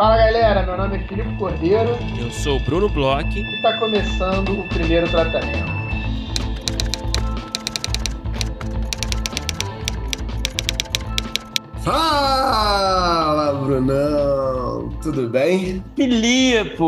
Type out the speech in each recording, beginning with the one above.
Fala galera, meu nome é Filipe Cordeiro. Eu sou o Bruno Bloch. E está começando o primeiro tratamento. Fala, Brunão! Tudo bem? Filipe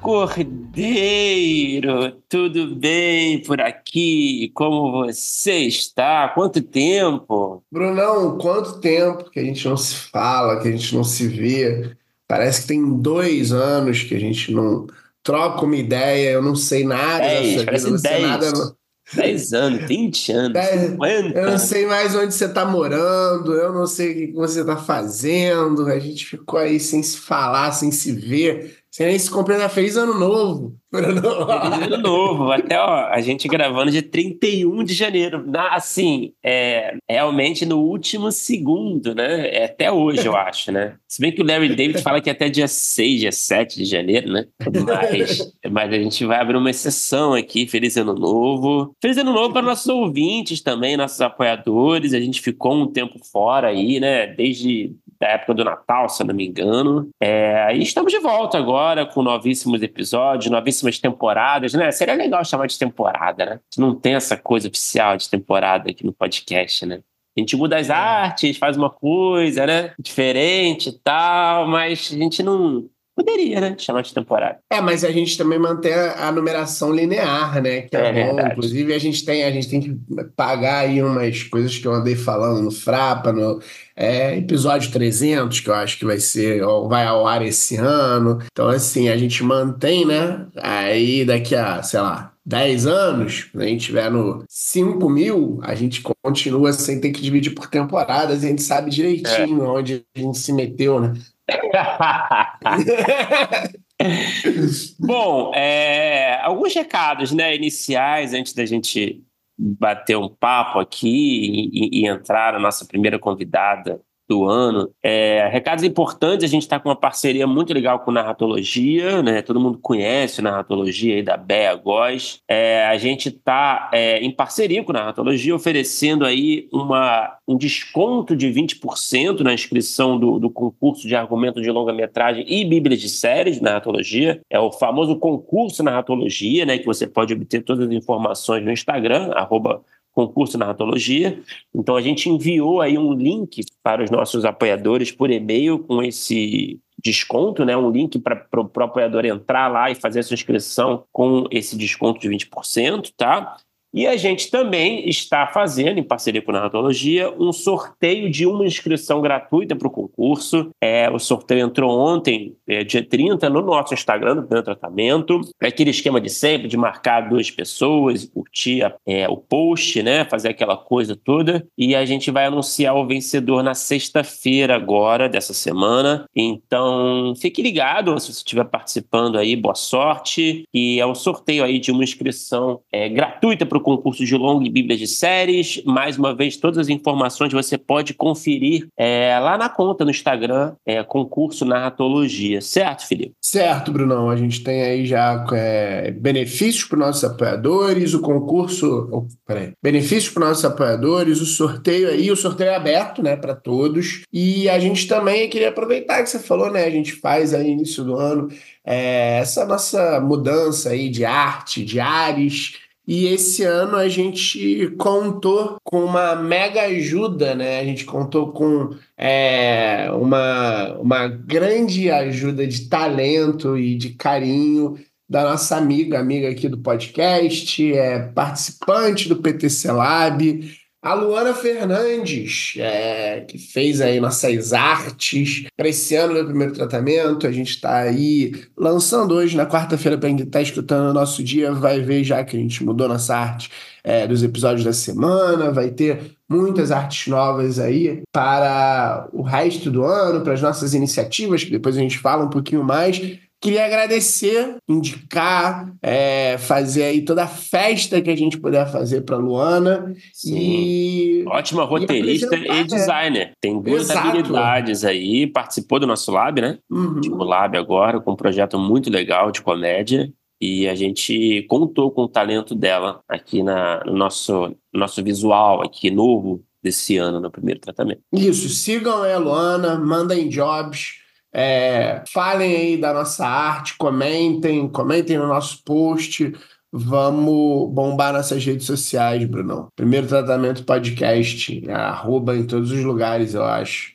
Cordeiro, tudo bem por aqui? Como você está? Quanto tempo? Brunão, quanto tempo que a gente não se fala, que a gente não se vê? Parece que tem dois anos que a gente não troca uma ideia, eu não sei nada dez, sua vida, não nada. 10 anos, 20 anos, 10, 50. Eu não sei mais onde você está morando, eu não sei o que você está fazendo. A gente ficou aí sem se falar, sem se ver. Se compreender. Feliz ano novo. Feliz ano novo. Até ó, a gente gravando dia 31 de janeiro. Na, assim, é, realmente no último segundo, né? É até hoje, eu acho, né? Se bem que o Larry David fala que é até dia 6, dia 7 de janeiro, né? Mas, mas a gente vai abrir uma exceção aqui. Feliz ano novo. Feliz ano novo para nossos ouvintes também, nossos apoiadores. A gente ficou um tempo fora aí, né? Desde da época do Natal, se eu não me engano. É, e estamos de volta agora com novíssimos episódios, novíssimas temporadas, né? Seria legal chamar de temporada, né? Não tem essa coisa oficial de temporada aqui no podcast, né? A gente muda as é. artes, faz uma coisa, né? Diferente e tal, mas a gente não, Poderia, né? Chamar de temporada. É, mas a gente também mantém a numeração linear, né? Que é, é bom. Inclusive, a gente, tem, a gente tem que pagar aí umas coisas que eu andei falando no Frapa, no é, episódio 300, que eu acho que vai ser, vai ao ar esse ano. Então, assim, a gente mantém, né? Aí daqui a, sei lá, 10 anos, quando a gente tiver no 5 mil, a gente continua sem ter que dividir por temporadas, e a gente sabe direitinho é. onde a gente se meteu, né? Bom, é, alguns recados né, iniciais antes da gente bater um papo aqui e, e entrar na nossa primeira convidada do ano. É, recados importantes, a gente está com uma parceria muito legal com Narratologia, né? Todo mundo conhece Narratologia aí da Bea Góes. É, a gente está é, em parceria com Narratologia, oferecendo aí uma, um desconto de 20% na inscrição do, do concurso de argumento de longa-metragem e bíblias de séries Narratologia. É o famoso concurso Narratologia, né? Que você pode obter todas as informações no Instagram, arroba concurso Narratologia. Então a gente enviou aí um link para os nossos apoiadores por e-mail com esse desconto, né? Um link para o apoiador entrar lá e fazer a sua inscrição com esse desconto de 20%, tá? E a gente também está fazendo, em parceria com a Narratologia, um sorteio de uma inscrição gratuita para o concurso. É, o sorteio entrou ontem, é, dia 30, no nosso Instagram, no Primeiro Tratamento. É aquele esquema de sempre, de marcar duas pessoas, curtir é, o post, né? Fazer aquela coisa toda. E a gente vai anunciar o vencedor na sexta-feira agora, dessa semana. Então, fique ligado, se você estiver participando aí, boa sorte. E é um sorteio aí de uma inscrição é, gratuita para o concurso de longa e bíblia de séries. Mais uma vez, todas as informações você pode conferir é, lá na conta no Instagram, é, concurso Narratologia. Certo, Felipe? Certo, Brunão. A gente tem aí já é, benefícios para os nossos apoiadores, o concurso. Oh, peraí. Benefícios para os nossos apoiadores, o sorteio aí, o sorteio é aberto, né, para todos. E a gente também queria aproveitar que você falou, né? A gente faz aí início do ano é, essa nossa mudança aí de arte, de ares. E esse ano a gente contou com uma mega ajuda, né? A gente contou com é, uma, uma grande ajuda de talento e de carinho da nossa amiga, amiga aqui do podcast, é participante do PTC Lab, a Luana Fernandes, é, que fez aí nossas artes para esse ano do primeiro tratamento. A gente está aí lançando hoje, na quarta-feira, para quem está escutando o nosso dia, vai ver já que a gente mudou nossa arte é, dos episódios da semana. Vai ter muitas artes novas aí para o resto do ano, para as nossas iniciativas, que depois a gente fala um pouquinho mais. Queria agradecer, indicar, é, fazer aí toda a festa que a gente puder fazer para Luana. Sim. E, Ótima roteirista e, e designer. Tem duas Exato. habilidades aí. Participou do nosso lab, né? Uhum. Tipo, lab agora, com um projeto muito legal de comédia. E a gente contou com o talento dela aqui na, no nosso, nosso visual aqui novo desse ano, no primeiro tratamento. Isso, sigam a Luana, mandem jobs É, falem aí da nossa arte, comentem, comentem no nosso post. Vamos bombar nossas redes sociais, Brunão. Primeiro tratamento podcast, arroba em todos os lugares, eu acho.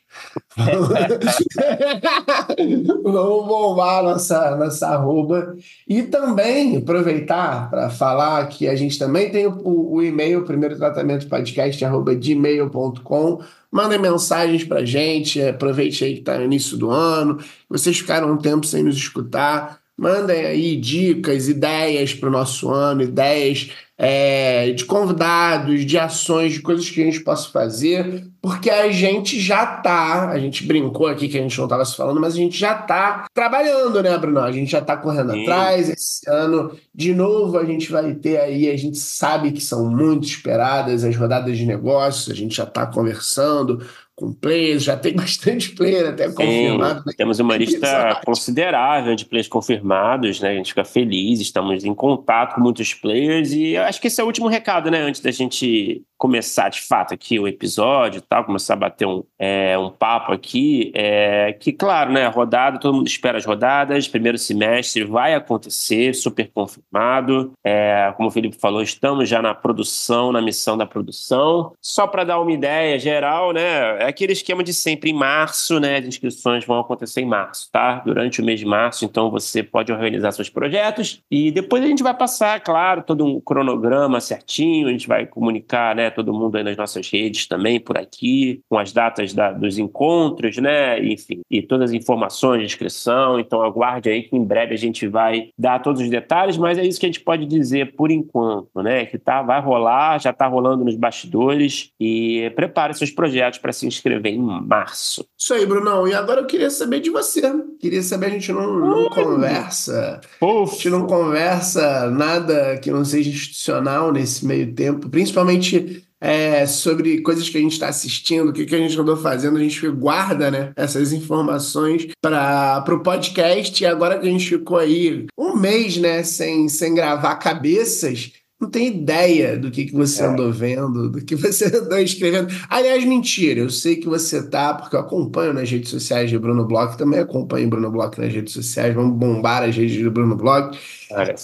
Vamos bombar nossa, nossa arroba. E também aproveitar para falar que a gente também tem o, o e-mail, primeiro tratamento podcast, arroba gmail.com. Mandem mensagens para gente, aproveite aí que está no início do ano. Vocês ficaram um tempo sem nos escutar. Mandem aí dicas, ideias para o nosso ano, ideias é, de convidados, de ações, de coisas que a gente possa fazer, porque a gente já tá, a gente brincou aqui que a gente não estava se falando, mas a gente já tá trabalhando, né, Bruno? A gente já tá correndo Sim. atrás. Esse ano, de novo, a gente vai ter aí, a gente sabe que são muito esperadas as rodadas de negócios, a gente já tá conversando com players, já tem bastante player até Sim, confirmado. Né? Temos uma lista considerável de players confirmados, né? A gente fica feliz, estamos em contato com muitos players e acho que esse é o último recado, né? Antes da gente começar de fato aqui o episódio tal, começar a bater um, é, um papo aqui, é, que claro, né, rodada, todo mundo espera as rodadas, primeiro semestre vai acontecer, super confirmado, é, como o Felipe falou, estamos já na produção, na missão da produção, só para dar uma ideia geral, né, é aquele esquema de sempre, em março, né, as inscrições vão acontecer em março, tá, durante o mês de março, então você pode organizar seus projetos e depois a gente vai passar, claro, todo um cronograma certinho, a gente vai comunicar, né, Todo mundo aí nas nossas redes também, por aqui, com as datas da, dos encontros, né? Enfim, e todas as informações de inscrição. Então aguarde aí que em breve a gente vai dar todos os detalhes, mas é isso que a gente pode dizer por enquanto, né? Que tá, vai rolar, já está rolando nos bastidores e prepare seus projetos para se inscrever em março. Isso aí, Brunão. E agora eu queria saber de você. Queria saber, a gente não, não conversa. A gente não conversa nada que não seja institucional nesse meio tempo, principalmente é, sobre coisas que a gente está assistindo, o que, que a gente andou fazendo, a gente guarda né, essas informações para o podcast. E agora que a gente ficou aí um mês né, sem, sem gravar cabeças, não tem ideia do que, que você é. andou vendo, do que você andou escrevendo. Aliás, mentira, eu sei que você tá, porque eu acompanho nas redes sociais de Bruno Bloch, também acompanho Bruno Bloch nas redes sociais, vamos bombar as redes de Bruno Bloch.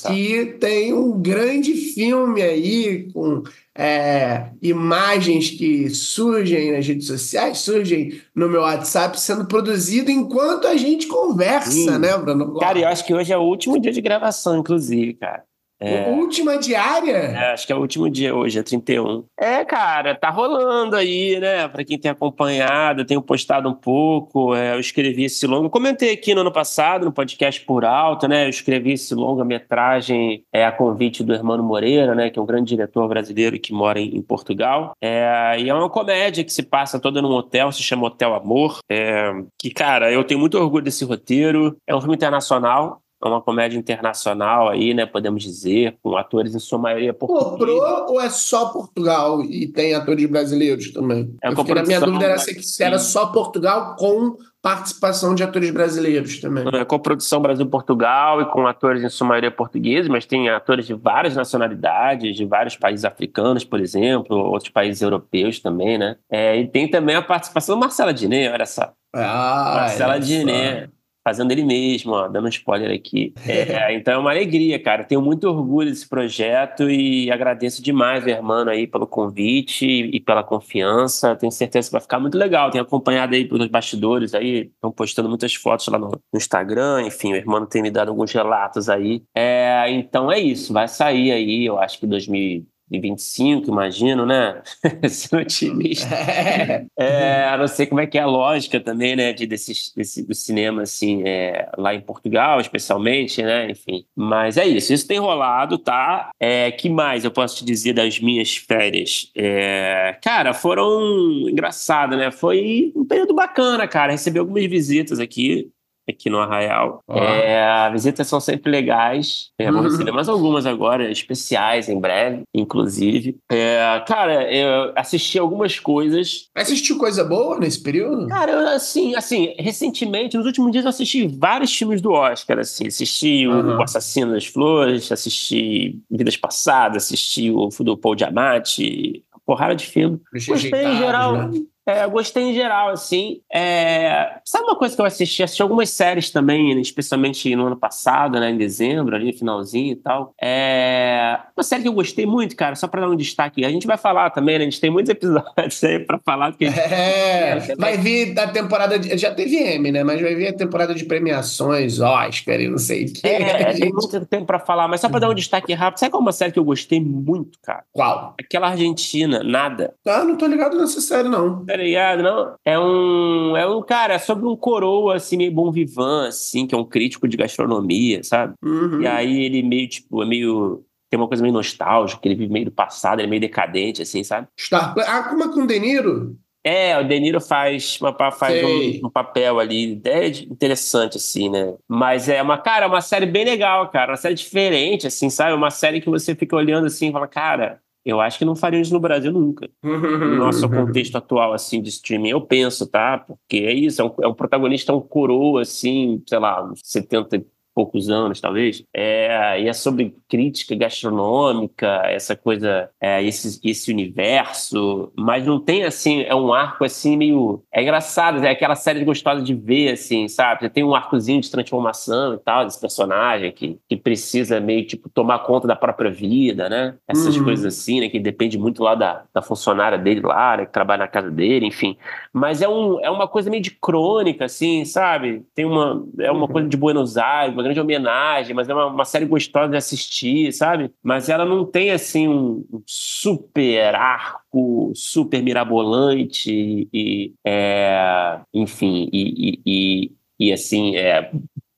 Que tem um grande filme aí com é, imagens que surgem nas redes sociais, surgem no meu WhatsApp, sendo produzido enquanto a gente conversa, Sim. né, Bruno? Bloch? Cara, eu acho que hoje é o último dia de gravação, inclusive, cara. É, última diária? É, acho que é o último dia hoje, é 31. É, cara, tá rolando aí, né? Pra quem tem acompanhado, eu tenho postado um pouco. É, eu escrevi esse longo. Comentei aqui no ano passado, no podcast Por Alto, né? Eu escrevi esse longa-metragem é, a convite do Hermano Moreira, né? Que é um grande diretor brasileiro que mora em, em Portugal. É, e é uma comédia que se passa toda num hotel, se chama Hotel Amor. É, que, cara, eu tenho muito orgulho desse roteiro. É um filme internacional, é uma comédia internacional aí, né? Podemos dizer, com atores em sua maioria portugueses. Comprou ou é só Portugal e tem atores brasileiros também? É Porque a minha dúvida era se era só Portugal com participação de atores brasileiros também. É com produção Brasil-Portugal e com atores em sua maioria portugueses, mas tem atores de várias nacionalidades, de vários países africanos, por exemplo, outros países europeus também, né? É, e tem também a participação do Marcela Diné, olha só. Ah, Marcela Diné fazendo ele mesmo, ó, dando um spoiler aqui. É, então é uma alegria, cara. Tenho muito orgulho desse projeto e agradeço demais o Hermano aí pelo convite e pela confiança. Tenho certeza que vai ficar muito legal. Tenho acompanhado aí pelos bastidores aí, estão postando muitas fotos lá no, no, Instagram. Enfim, o Hermano tem me dado alguns relatos aí. É, então é isso, vai sair aí, eu acho que 2000 de 25, imagino, né? Ser otimista. É. é, não sei como é que é a lógica também, né, de, desse, desse, do cinema, assim, é, lá em Portugal, especialmente, né? Enfim. Mas é isso, isso tem rolado, tá? É, que mais eu posso te dizer das minhas férias? É, cara, foram engraçado, né? Foi um período bacana, cara. Recebi algumas visitas aqui aqui no Arraial. É, as visitas são sempre legais. É, vou receber mais algumas agora, especiais em breve, inclusive. É, cara, eu assisti algumas coisas. Assistiu coisa boa nesse período? Cara, eu, assim, assim, recentemente, nos últimos dias, eu assisti vários filmes do Oscar, assim. Assisti uhum. o Assassino das Flores, assisti Vidas Passadas, assisti o do Paul Diamante, porrada de filme. Gostei em geral. Né? É, eu gostei em geral, assim. É... Sabe uma coisa que eu assisti? Assisti algumas séries também, especialmente no ano passado, né? Em dezembro, ali no finalzinho e tal. É... Uma série que eu gostei muito, cara, só pra dar um destaque. A gente vai falar também, né? A gente tem muitos episódios aí pra falar. Porque... É, vai vir a temporada. De... Já teve M, né? Mas vai vir a temporada de premiações, Oscar e não sei o quê. É, gente... tem muito tempo pra falar, mas só pra dar um destaque rápido. Sabe qual é uma série que eu gostei muito, cara? Qual? Aquela Argentina, nada. Ah, não tô ligado nessa série, não. Tá ligado? Não? É um. É um, cara, é sobre um coroa, assim, meio bom vivant, assim, que é um crítico de gastronomia, sabe? Uhum. E aí ele meio, tipo, é meio. Tem uma coisa meio nostálgica, ele vive meio do passado, ele é meio decadente, assim, sabe? Star... Ah, como é com o De Niro? É, o De Niro faz, uma, faz um, um, papel ali é interessante, assim, né? Mas é uma, cara, uma série bem legal, cara. Uma série diferente, assim, sabe? Uma série que você fica olhando assim e fala, cara, eu acho que não fariam isso no Brasil nunca. no nosso contexto atual, assim, de streaming. Eu penso, tá? Porque é isso, é um, é um protagonista, um coroa, assim, sei lá, uns 70 poucos anos, talvez, é, e é sobre crítica gastronômica, essa coisa, é, esse, esse universo, mas não tem, assim, é um arco, assim, meio... É engraçado, é aquela série gostosa de ver, assim, sabe? Você tem um arcozinho de transformação e tal, desse personagem que, que precisa meio, tipo, tomar conta da própria vida, né? Essas uhum. coisas assim, né? Que depende muito lá da, da funcionária dele lá, né? Que trabalha na casa dele, enfim. Mas é, um, é uma coisa meio de crônica, assim, sabe? Tem uma... É uma uhum. coisa de Buenos Aires, grande homenagem, mas é uma, uma, série gostosa de assistir, sabe? Mas ela não tem, assim, um super arco, super mirabolante e, é, enfim, e, e, e, assim, é,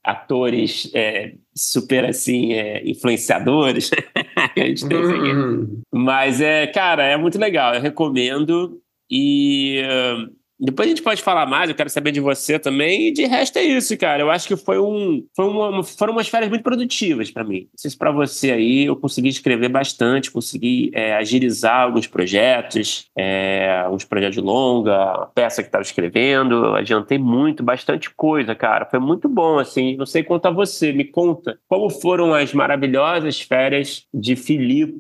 atores é, super, assim, é, influenciadores. a gente tem uhum. Mas, é, cara, é muito legal, eu recomendo e... Uh, depois a gente pode falar mais, eu quero saber de você também. E de resto é isso, cara. Eu acho que foi um, foi uma, foram umas férias muito produtivas para mim. Não sei se para você aí eu consegui escrever bastante, consegui é, agilizar alguns projetos, é, alguns projetos de longa, a peça que estava escrevendo. Adiantei muito, bastante coisa, cara. Foi muito bom, assim. Não sei quanto a você, me conta como foram as maravilhosas férias de Filipe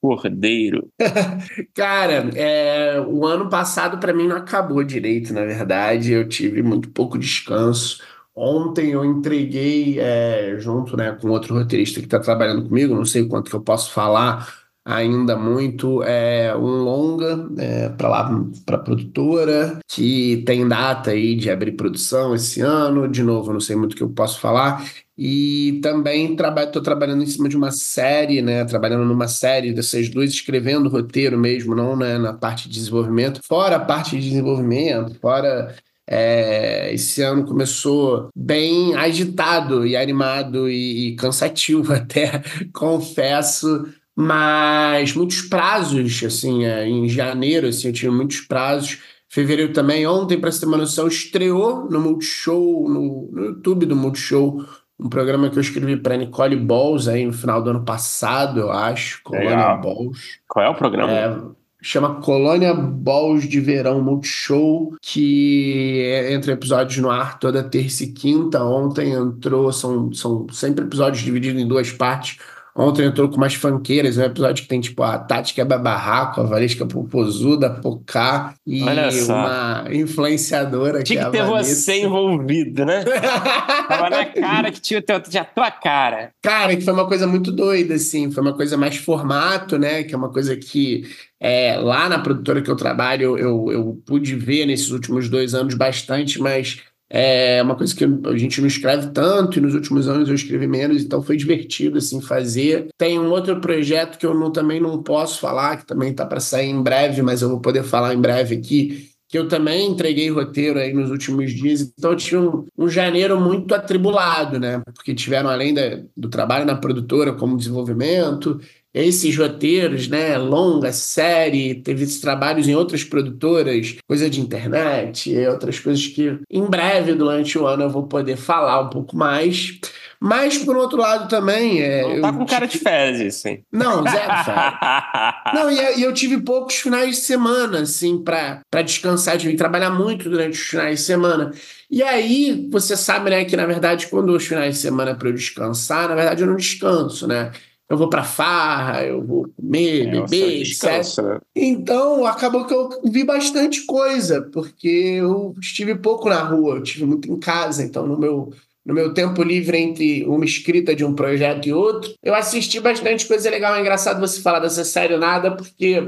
Cordeiro. Cara, é, o ano passado para mim não acabou direito, na verdade. Eu tive muito pouco descanso. Ontem eu entreguei, é, junto né, com outro roteirista que está trabalhando comigo, não sei quanto que eu posso falar ainda muito, é, um longa é, para lá, para produtora, que tem data aí de abrir produção esse ano. De novo, não sei muito o que eu posso falar. E também estou trabalhando em cima de uma série, né? Trabalhando numa série dessas duas, escrevendo roteiro mesmo, não né? na parte de desenvolvimento. Fora a parte de desenvolvimento, fora é, esse ano começou bem agitado e animado e, e cansativo até, confesso, mas muitos prazos, assim, é, em janeiro, assim, eu tive muitos prazos, fevereiro também, ontem, para você ter uma noção, estreou no Multishow, no, no YouTube do Multishow, um programa que eu escrevi para Nicole Balls aí no final do ano passado, eu acho. Colônia Legal. Balls. Qual é o programa? É, chama Colônia Balls de Verão Multishow, que é, entra episódios no ar toda terça e quinta. Ontem entrou, são, são sempre episódios divididos em duas partes. Ontem entrou com umas fanqueiras, é um episódio que tem tipo a Tati quebra barraco, a Valesca Popozuda, a Pocá e uma influenciadora tinha que, é que ter você envolvido, né? Tava na cara que tinha, tinha a tua cara. Cara, que foi uma coisa muito doida, assim, foi uma coisa mais formato, né? Que é uma coisa que é, lá na produtora que eu trabalho eu, eu pude ver nesses últimos dois anos bastante, mas é uma coisa que a gente não escreve tanto e nos últimos anos eu escrevi menos, então foi divertido assim fazer. Tem um outro projeto que eu não, também não posso falar, que também está para sair em breve, mas eu vou poder falar em breve aqui, que eu também entreguei roteiro aí nos últimos dias, então eu tive um, um janeiro muito atribulado, né? Porque tiveram, além da, do trabalho na produtora como desenvolvimento, esses roteiros, né, longa, série, teve esses trabalhos em outras produtoras, coisa de internet outras coisas que em breve, durante o ano, eu vou poder falar um pouco mais. Mas, por outro lado, também. É, Não tá com cara de férias, isso, hein? Não, zero férias. Não, e, eu tive poucos finais de semana, assim, para descansar. Tive que trabalhar muito durante os finais de semana. E aí, você sabe, né, que na verdade, quando os finais de semana é para eu descansar, na verdade eu não descanso, né? Eu vou pra farra, eu vou comer, É, beber, etc. né? Então, acabou que eu vi bastante coisa, porque eu estive pouco na rua, eu estive muito em casa, então no meu, no meu tempo livre entre uma escrita de um projeto e outro, eu assisti bastante coisa legal. É engraçado você falar dessa série nada, porque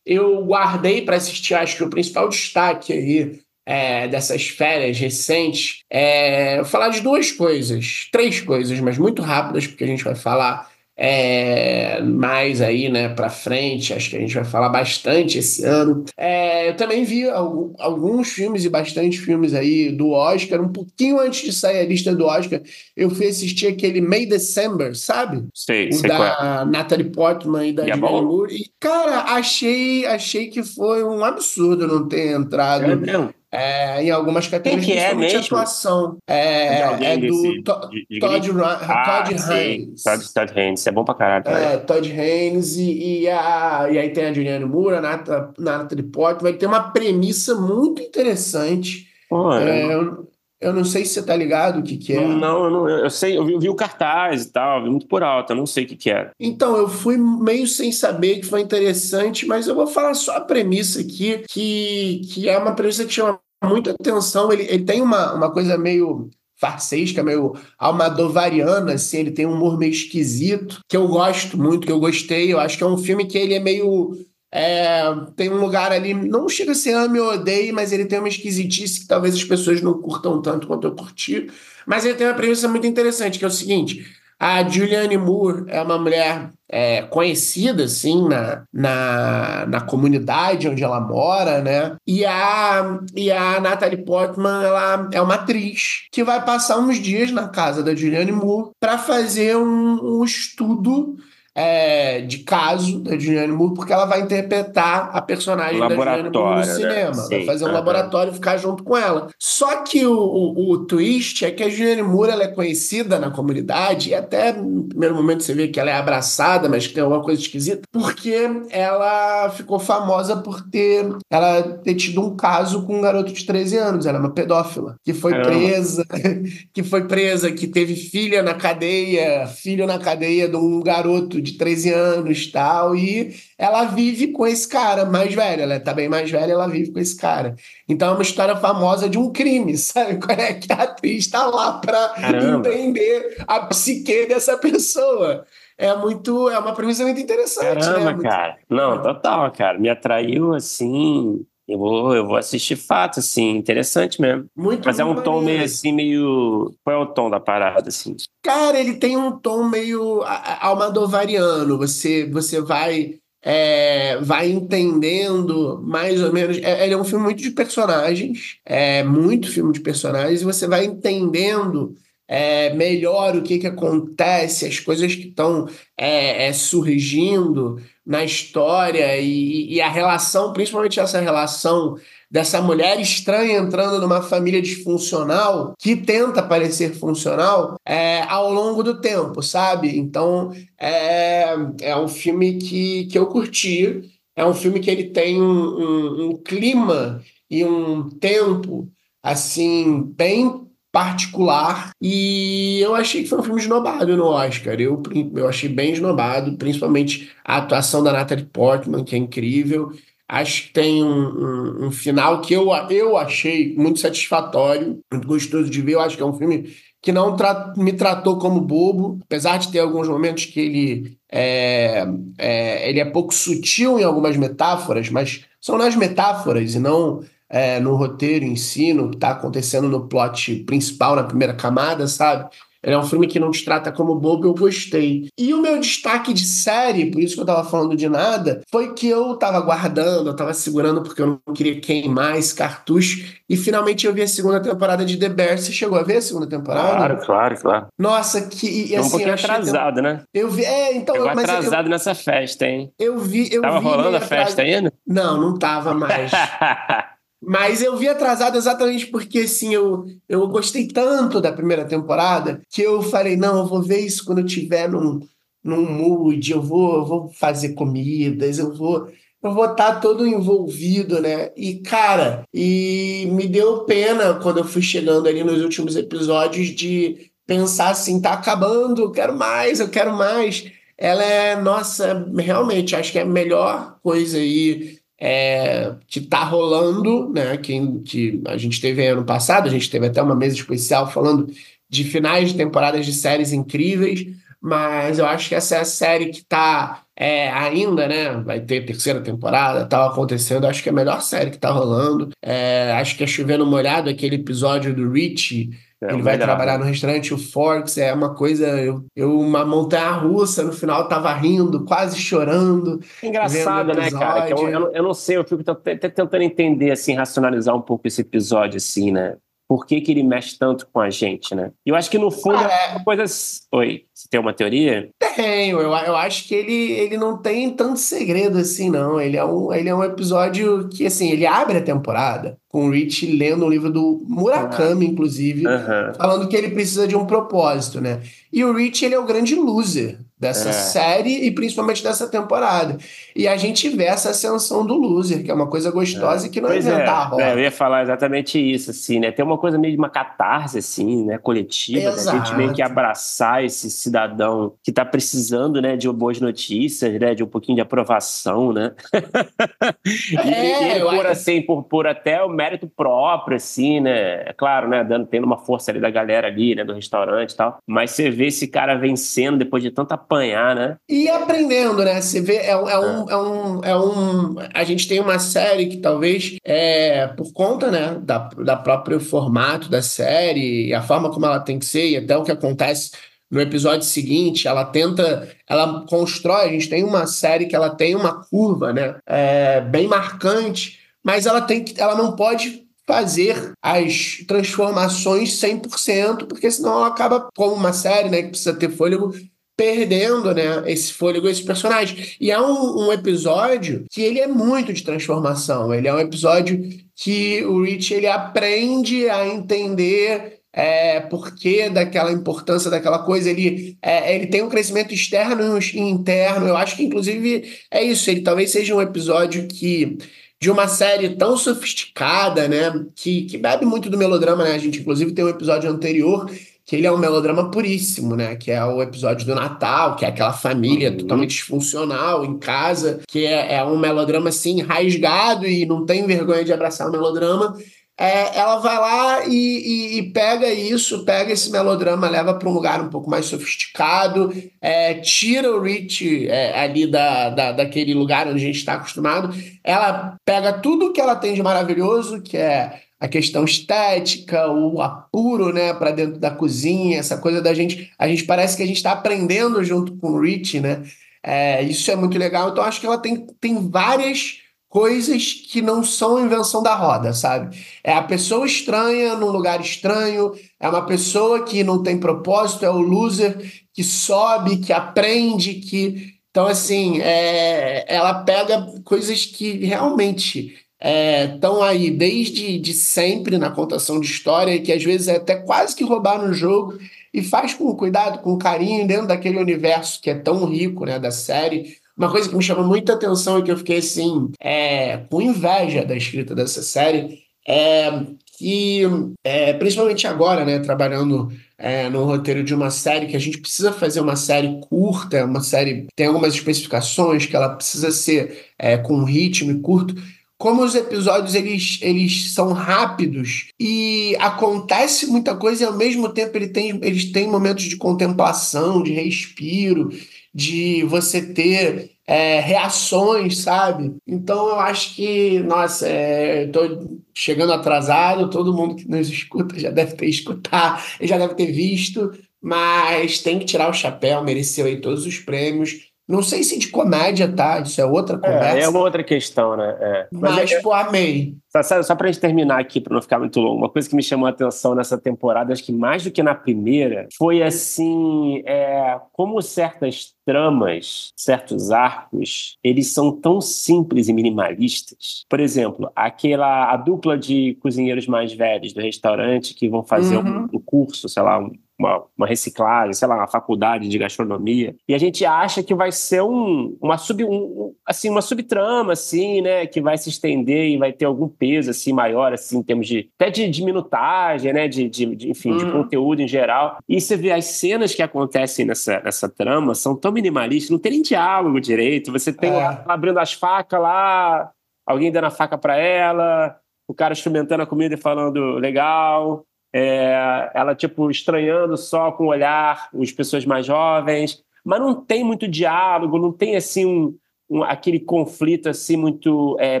eu guardei para assistir, acho que o principal destaque aí é, dessas férias recentes é falar de duas coisas, três coisas, mas muito rápidas, porque a gente vai falar é, mais aí, né, para frente. Acho que a gente vai falar bastante esse ano. É, eu também vi al- alguns filmes e bastante filmes aí do Oscar. Um pouquinho antes de sair a lista do Oscar, eu fui assistir aquele May December, sabe? Sei, O sei qual é. da Natalie Portman e da é bom? Moore. E, cara, achei, achei que foi um absurdo não ter entrado É mesmo? É, em algumas categorias, que é principalmente mesmo? atuação. É, é do desse- To- de- de Todd, Ah, Todd. Haynes. Todd, Todd Haynes. É bom pra caralho. cara. É, Todd Haynes e, e, a, e aí tem a Julianne Moore, a Nata- Natalie Portman. Vai ter uma premissa muito interessante. Pô, É, eu- eu, não sei se você tá ligado o que que é. Não, eu, não, eu sei, eu vi, eu vi o cartaz e tal, vi muito por alto, eu não sei o que que é. Então, eu fui meio sem saber que foi interessante, mas eu vou falar só a premissa aqui, que, que é uma premissa que chama muita atenção. Ele, ele tem uma, uma coisa meio farsesca, meio almadovariana, assim, ele tem um humor meio esquisito, que eu gosto muito, que eu gostei. Eu acho que é um filme que ele é meio. É, tem um lugar ali, não chega a ser ame ou odeie, mas ele tem uma esquisitice que talvez as pessoas não curtam tanto quanto eu curti. Mas ele tem uma premissa muito interessante, que é o seguinte: a Julianne Moore é uma mulher é, conhecida, assim, na, na, na comunidade onde ela mora, né? E a, e a Natalie Portman, ela é uma atriz que vai passar uns dias na casa da Julianne Moore para fazer um, um estudo é, de caso da Julianne Moore, porque ela vai interpretar a personagem da Julianne Moore no né? cinema. Vai Sim, fazer um aham. laboratório e ficar junto com ela. Só que o, o, o twist é que a Julianne Moore ela é conhecida na comunidade, e até no primeiro momento você vê que ela é abraçada, mas que tem alguma coisa esquisita, porque ela ficou famosa por ter, ela ter tido um caso com um garoto de 13 anos. Ela é uma pedófila, que foi Caramba. presa, que foi presa, que teve filha na cadeia, filho na cadeia de um garoto de 13 anos tal, e ela vive com esse cara mais velho, ela tá bem mais velha, ela vive com esse cara. Então é uma história famosa de um crime, sabe? Quando é que a atriz tá lá pra Caramba. entender a psique dessa pessoa. É muito, é uma premissa muito interessante, Caramba, né? Muito- cara. Não, total, cara. Me atraiu assim. Eu vou, eu vou assistir fato, assim, interessante mesmo. Muito, Mas é um tom maneiro. meio assim, meio. Qual é o tom da parada, assim? Cara, ele tem um tom meio almadovariano. Você, você vai, é, vai entendendo mais ou menos. é- ele é um filme muito de personagens, é muito filme de personagens, e você vai entendendo é, melhor o que, que acontece, as coisas que estão é, é, surgindo na história e, e a relação, principalmente essa relação dessa mulher estranha entrando numa família disfuncional que tenta parecer funcional é, ao longo do tempo, sabe? Então é, é um filme que, que eu curti, é um filme que ele tem um, um, um clima e um tempo assim bem particular e eu achei que foi um filme esnobado no Oscar. Eu, eu achei bem esnobado, principalmente a atuação da Natalie Portman, que é incrível. Acho que tem um, um, um final que eu, eu achei muito satisfatório, muito gostoso de ver. Eu acho que é um filme que não tra me tratou como bobo, apesar de ter alguns momentos que ele é, é, ele é pouco sutil em algumas metáforas, mas são nas metáforas e não é, no roteiro em si, no que está acontecendo no plot principal, na primeira camada, sabe? Ele é um filme que não te trata como bobo, eu gostei. E o meu destaque de série, por isso que eu tava falando de nada, foi que eu tava guardando, eu tava segurando porque eu não queria queimar esse cartucho. E finalmente eu vi a segunda temporada de The Bear. Você chegou a ver a segunda temporada? Claro, claro, claro. Nossa, que. E, É um assim, pouquinho eu atrasado, né? Eu vi. É, então. Pegou mas eu- atrasado nessa festa, hein? Eu, vi. Eu Tava vi rolando a festa ainda? Não, não tava mais. Mas eu vi atrasado exatamente porque, assim, eu, eu gostei tanto da primeira temporada que eu falei, não, eu vou ver isso quando eu tiver num, num mood, eu vou, eu vou fazer comidas, eu vou eu vou estar todo envolvido, né? E, cara, e me deu pena quando eu fui chegando ali nos últimos episódios de pensar assim, tá acabando, eu quero mais, eu quero mais. ela é, nossa, realmente, acho que é a melhor coisa aí é, que tá rolando, né? Que, que a gente teve ano passado, a gente teve até uma mesa especial falando de finais de temporadas de séries incríveis, mas eu acho que essa é a série que tá é, ainda, né? Vai ter terceira temporada, tal acontecendo. Acho que é a melhor série que tá rolando. É, acho que é chovendo molhado aquele episódio do Rich. É, ele vai trabalhar no restaurante, o Forks, é uma coisa. Eu, eu uma montanha russa, no final tava rindo, quase chorando. Engraçado, né, cara? Eu, eu, eu, não sei, eu fico tentando entender, assim, racionalizar um pouco esse episódio, assim, né? Por que, que ele mexe tanto com a gente, né? Eu acho que no fundo ah, é uma coisa. Oi, você tem uma teoria? Tenho, eu, eu acho que ele, ele não tem tanto segredo assim, não. Ele é, um, ele é um episódio que, assim, ele abre a temporada com o Rich lendo um livro do Murakami, uhum. inclusive, uhum. falando que ele precisa de um propósito, né? E o Rich, ele é o grande loser dessa é. série e principalmente dessa temporada. E a gente vê essa ascensão do loser, que é uma coisa gostosa é. e que não é inventar é. a roda. É, eu ia falar exatamente isso, assim, né? Tem uma coisa meio de uma catarse, assim, né? Coletiva, né? a gente meio que abraçar esse cidadão que está precisando, né, de boas notícias, né? De um pouquinho de aprovação, né? e, e por, assim, por, por até o mérito próprio, assim, né? É claro, né? Dando, tendo uma força ali da galera ali, né? Do restaurante e tal. Mas você vê esse cara vencendo depois de tanta apanhar, né? E aprendendo, né? Você vê, é, é, um, é. é, um, é um. A gente tem uma série que talvez, é, por conta, né, da, da próprio formato da série, a forma como ela tem que ser, e até o que acontece no episódio seguinte, ela tenta, ela constrói. A gente tem uma série que ela tem uma curva, né, é, bem marcante, mas ela tem que, ela não pode fazer as transformações 100%, porque senão ela acaba como uma série, né, que precisa ter fôlego, perdendo, né, esse fôlego, esse personagem. E é um, um, episódio que ele é muito de transformação. Ele é um episódio que o Rich ele aprende a entender é, porquê daquela importância daquela coisa. Ele, é, ele tem um crescimento externo e interno. Eu acho que, inclusive, é isso. Ele talvez seja um episódio que de uma série tão sofisticada, né? Que, que bebe muito do melodrama, né? A gente, inclusive, tem um episódio anterior que ele é um melodrama puríssimo, né? Que é o episódio do Natal, que é aquela família uhum. totalmente disfuncional em casa, que é, é um melodrama assim, rasgado e não tem vergonha de abraçar o melodrama. É, ela vai lá e, e, e, pega isso, pega esse melodrama, leva para um lugar um pouco mais sofisticado, é, tira o Rich é, ali da, da, daquele lugar onde a gente está acostumado. Ela pega tudo que ela tem de maravilhoso, que é a questão estética, o apuro, né, para dentro da cozinha, essa coisa da gente. A gente parece que a gente está aprendendo junto com o Rich, né? É, isso é muito legal. Então, acho que ela tem, tem várias coisas que não são invenção da roda, sabe? É a pessoa estranha num lugar estranho, é uma pessoa que não tem propósito, é o loser que sobe, que aprende, que. Então, assim, é... ela pega coisas que realmente estão é, aí desde de sempre na contação de história, que às vezes é até quase que roubar no jogo, e faz com cuidado, com carinho, dentro daquele universo que é tão rico né, da série. Uma coisa que me chamou muita atenção e que eu fiquei assim, é, com inveja da escrita dessa série, é que, é, principalmente agora, né, trabalhando é, no roteiro de uma série, que a gente precisa fazer uma série curta, uma série tem algumas especificações que ela precisa ser é, com um ritmo curto como os episódios eles, eles são rápidos e acontece muita coisa e ao mesmo tempo ele tem, eles têm momentos de contemplação, de respiro, de você ter é, reações, sabe? Então eu acho que, nossa, é, tô chegando atrasado, todo mundo que nos escuta já deve ter escutado, já deve ter visto, mas tem que tirar o chapéu, mereceu aí todos os prêmios. Não sei se de comédia, tá? Isso é outra conversa. É, é uma outra questão, né? É. Mas, Mas é, tipo, amei. Só, só pra gente terminar aqui, para não ficar muito longo, uma coisa que me chamou a atenção nessa temporada, acho que mais do que na primeira, foi assim: é, como certas tramas, certos arcos, eles são tão simples e minimalistas. Por exemplo, aquela a dupla de cozinheiros mais velhos do restaurante que vão fazer uhum. um, um curso, sei lá, um uma, uma, reciclagem, sei lá, uma faculdade de gastronomia, e a gente acha que vai ser um, uma, sub, um, assim, uma subtrama, assim, né, que vai se estender e vai ter algum peso, assim, maior, assim, em termos de, até de, de minutagem, né, de, de, de enfim, hum. de conteúdo em geral. E você vê as cenas que acontecem nessa, nessa trama são tão minimalistas, não tem nem diálogo direito, você tem é. abrindo as facas lá, alguém dando a faca para ela, o cara experimentando a comida e falando legal, é, ela tipo estranhando só com o olhar as pessoas mais jovens, mas não tem muito diálogo, não tem assim um, um aquele conflito assim muito é,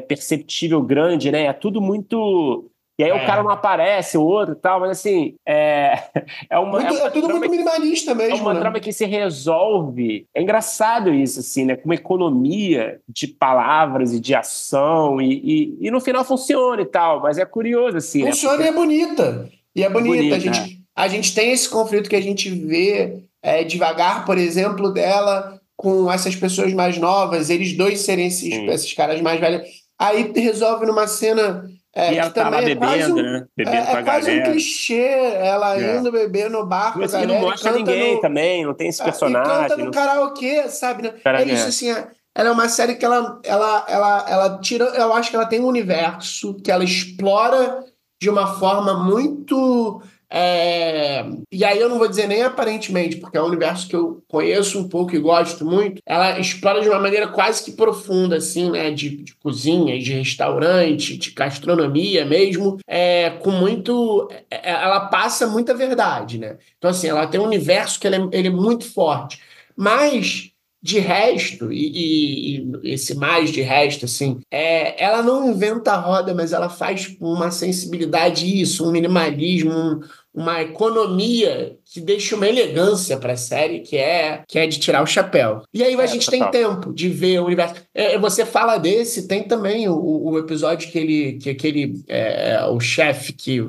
perceptível grande, né? É tudo muito e aí é. o cara não aparece, o outro e tal, mas assim, é, é uma. Muito, é, uma é, tudo muito minimalista mesmo. É uma né? trama que se resolve. É engraçado isso, assim, né? Com uma economia de palavras e de ação, e, e, e no final funciona e tal, mas é curioso, assim. Né? Funciona né? e é bonita. E é bonita. bonita a, gente, é. a gente tem esse conflito que a gente vê é, devagar, por exemplo, dela com essas pessoas mais novas, eles dois serem esses, esses caras mais velhos. Aí resolve numa cena é, e ela tá lá bebendo, um, né? Bebendo é, com a é quase galera. um clichê, ela é. indo beber no bar Mas galera, não mostra ninguém no... também, não tem esse personagem. É, e canta no não... karaokê, sabe? Né? É isso, assim, é, ela é uma série que ela, ela, ela, ela tira... Eu acho que ela tem um universo que ela explora de uma forma muito é... E aí eu não vou dizer nem aparentemente, porque é um universo que eu conheço um pouco e gosto muito. Ela explora de uma maneira quase que profunda, assim, né? De, de cozinha, de restaurante, de gastronomia mesmo, é, com muito. É, ela passa muita verdade, né? Então, assim, ela tem um universo que ele é, ele é muito forte. Mas de resto, e, e, e, esse mais de resto, assim, é, ela não inventa a roda, mas ela faz uma sensibilidade isso, um minimalismo, um, uma economia que deixa uma elegância para a série que é que é de tirar o chapéu. E aí a é, gente total. tem tempo de ver o universo. É, você fala desse, tem também o, o episódio que ele que aquele é, o chefe que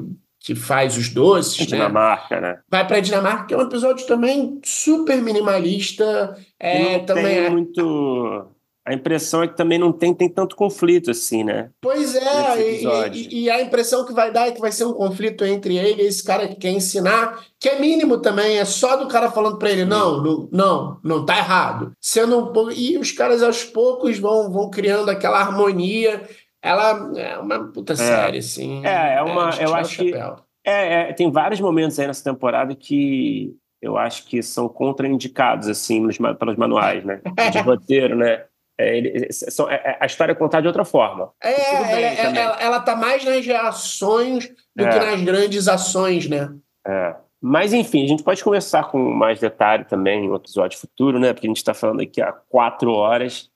que faz os doces, né? Dinamarca, né? Vai para Dinamarca, que é um episódio também super minimalista. É, também tem é... muito a impressão é que também não tem, tem tanto conflito assim, né? Pois é, e, e, e, a impressão que vai dar é que vai ser um conflito entre ele e esse cara que quer ensinar, que é mínimo também, é só do cara falando para ele, não, não, não, não tá errado. Sendo um E os caras aos poucos vão, vão criando aquela harmonia. Ela é uma puta é. série, assim. É, é uma. É, eu acho que. É, é, tem vários momentos aí nessa temporada que eu acho que são contraindicados, assim, nos, pelos manuais, né? De roteiro, né? É, ele, são, é, a história é contada de outra forma. É, ela, ela, ela, tá mais nas reações do que nas grandes ações, né? É. Mas, enfim, a gente pode conversar com mais detalhe também em um episódio futuro, né? Porque a gente está falando aqui há quatro horas.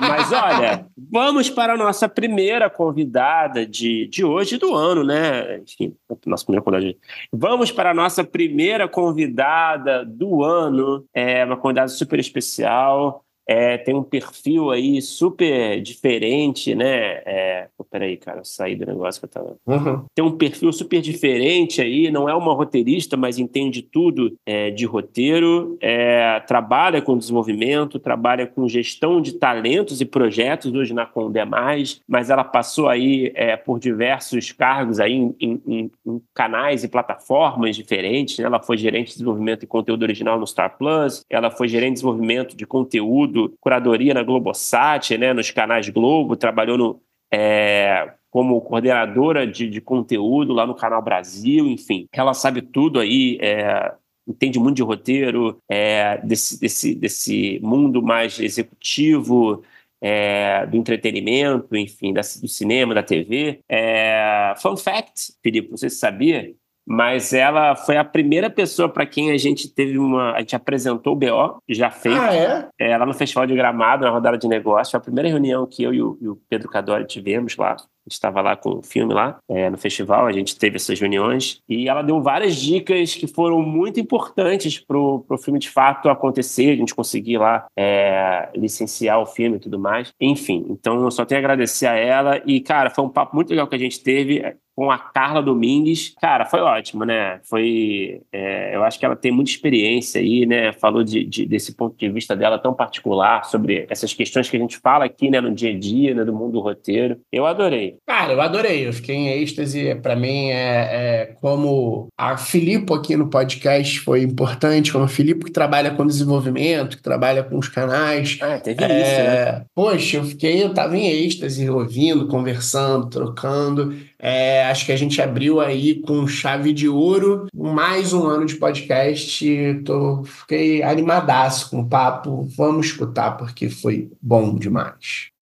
Mas olha, vamos para a nossa primeira convidada de, de hoje do ano, né? Enfim, nossa primeira convidada. Vamos para a nossa primeira convidada do ano, é uma convidada super especial é, tem um perfil aí super diferente, né? É... Pô, peraí, cara, eu saí do negócio que eu tava. Uhum. Tem um perfil super diferente aí, não é uma roteirista, mas entende tudo é, de roteiro, é, trabalha com desenvolvimento, trabalha com gestão de talentos e projetos hoje na Condé Mais, mas ela passou aí é, por diversos cargos aí em, em, em, canais e plataformas diferentes, né? Ela foi gerente de desenvolvimento e conteúdo original no Star Plus, ela foi gerente de desenvolvimento de conteúdo curadoria na Globosat, né, nos canais Globo, trabalhou no, é, como coordenadora de, de, conteúdo lá no Canal Brasil, enfim. Ela sabe tudo aí, é, entende muito de roteiro, é, desse, desse, desse mundo mais executivo, é, do entretenimento, enfim, da, do cinema, da TV. É, fun fact, Felipe, não sei se sabia, mas ela foi a primeira pessoa para quem a gente teve uma. A gente apresentou o BO, já feito. Ah, é? é? Lá no Festival de Gramado, na rodada de negócio. Foi a primeira reunião que eu e o, e o Pedro Cadori tivemos lá. A gente estava lá com o filme lá, é, no festival, a gente teve essas reuniões. E ela deu várias dicas que foram muito importantes para o filme de fato acontecer, a gente conseguir lá é, licenciar o filme e tudo mais. Enfim, então eu só tenho a agradecer a ela. E, cara, foi um papo muito legal que a gente teve com a Carla Domingues. Cara, foi ótimo, né? Foi. É, eu acho que ela tem muita experiência aí, né? Falou de, de, desse ponto de vista dela tão particular sobre essas questões que a gente fala aqui, né, no dia a dia, né, do mundo do roteiro. Eu adorei. Cara, eu adorei. Eu fiquei em êxtase. Para mim, é, é, como a Filipe aqui no podcast foi importante, como a Filipe que trabalha com desenvolvimento, que trabalha com os canais. Ah, teve é, isso, né? Poxa, eu fiquei, eu tava em êxtase, ouvindo, conversando, trocando. É, acho que a gente abriu aí com chave de ouro mais um ano de podcast. Tô, fiquei animadaço com o papo. Vamos escutar, porque foi bom demais.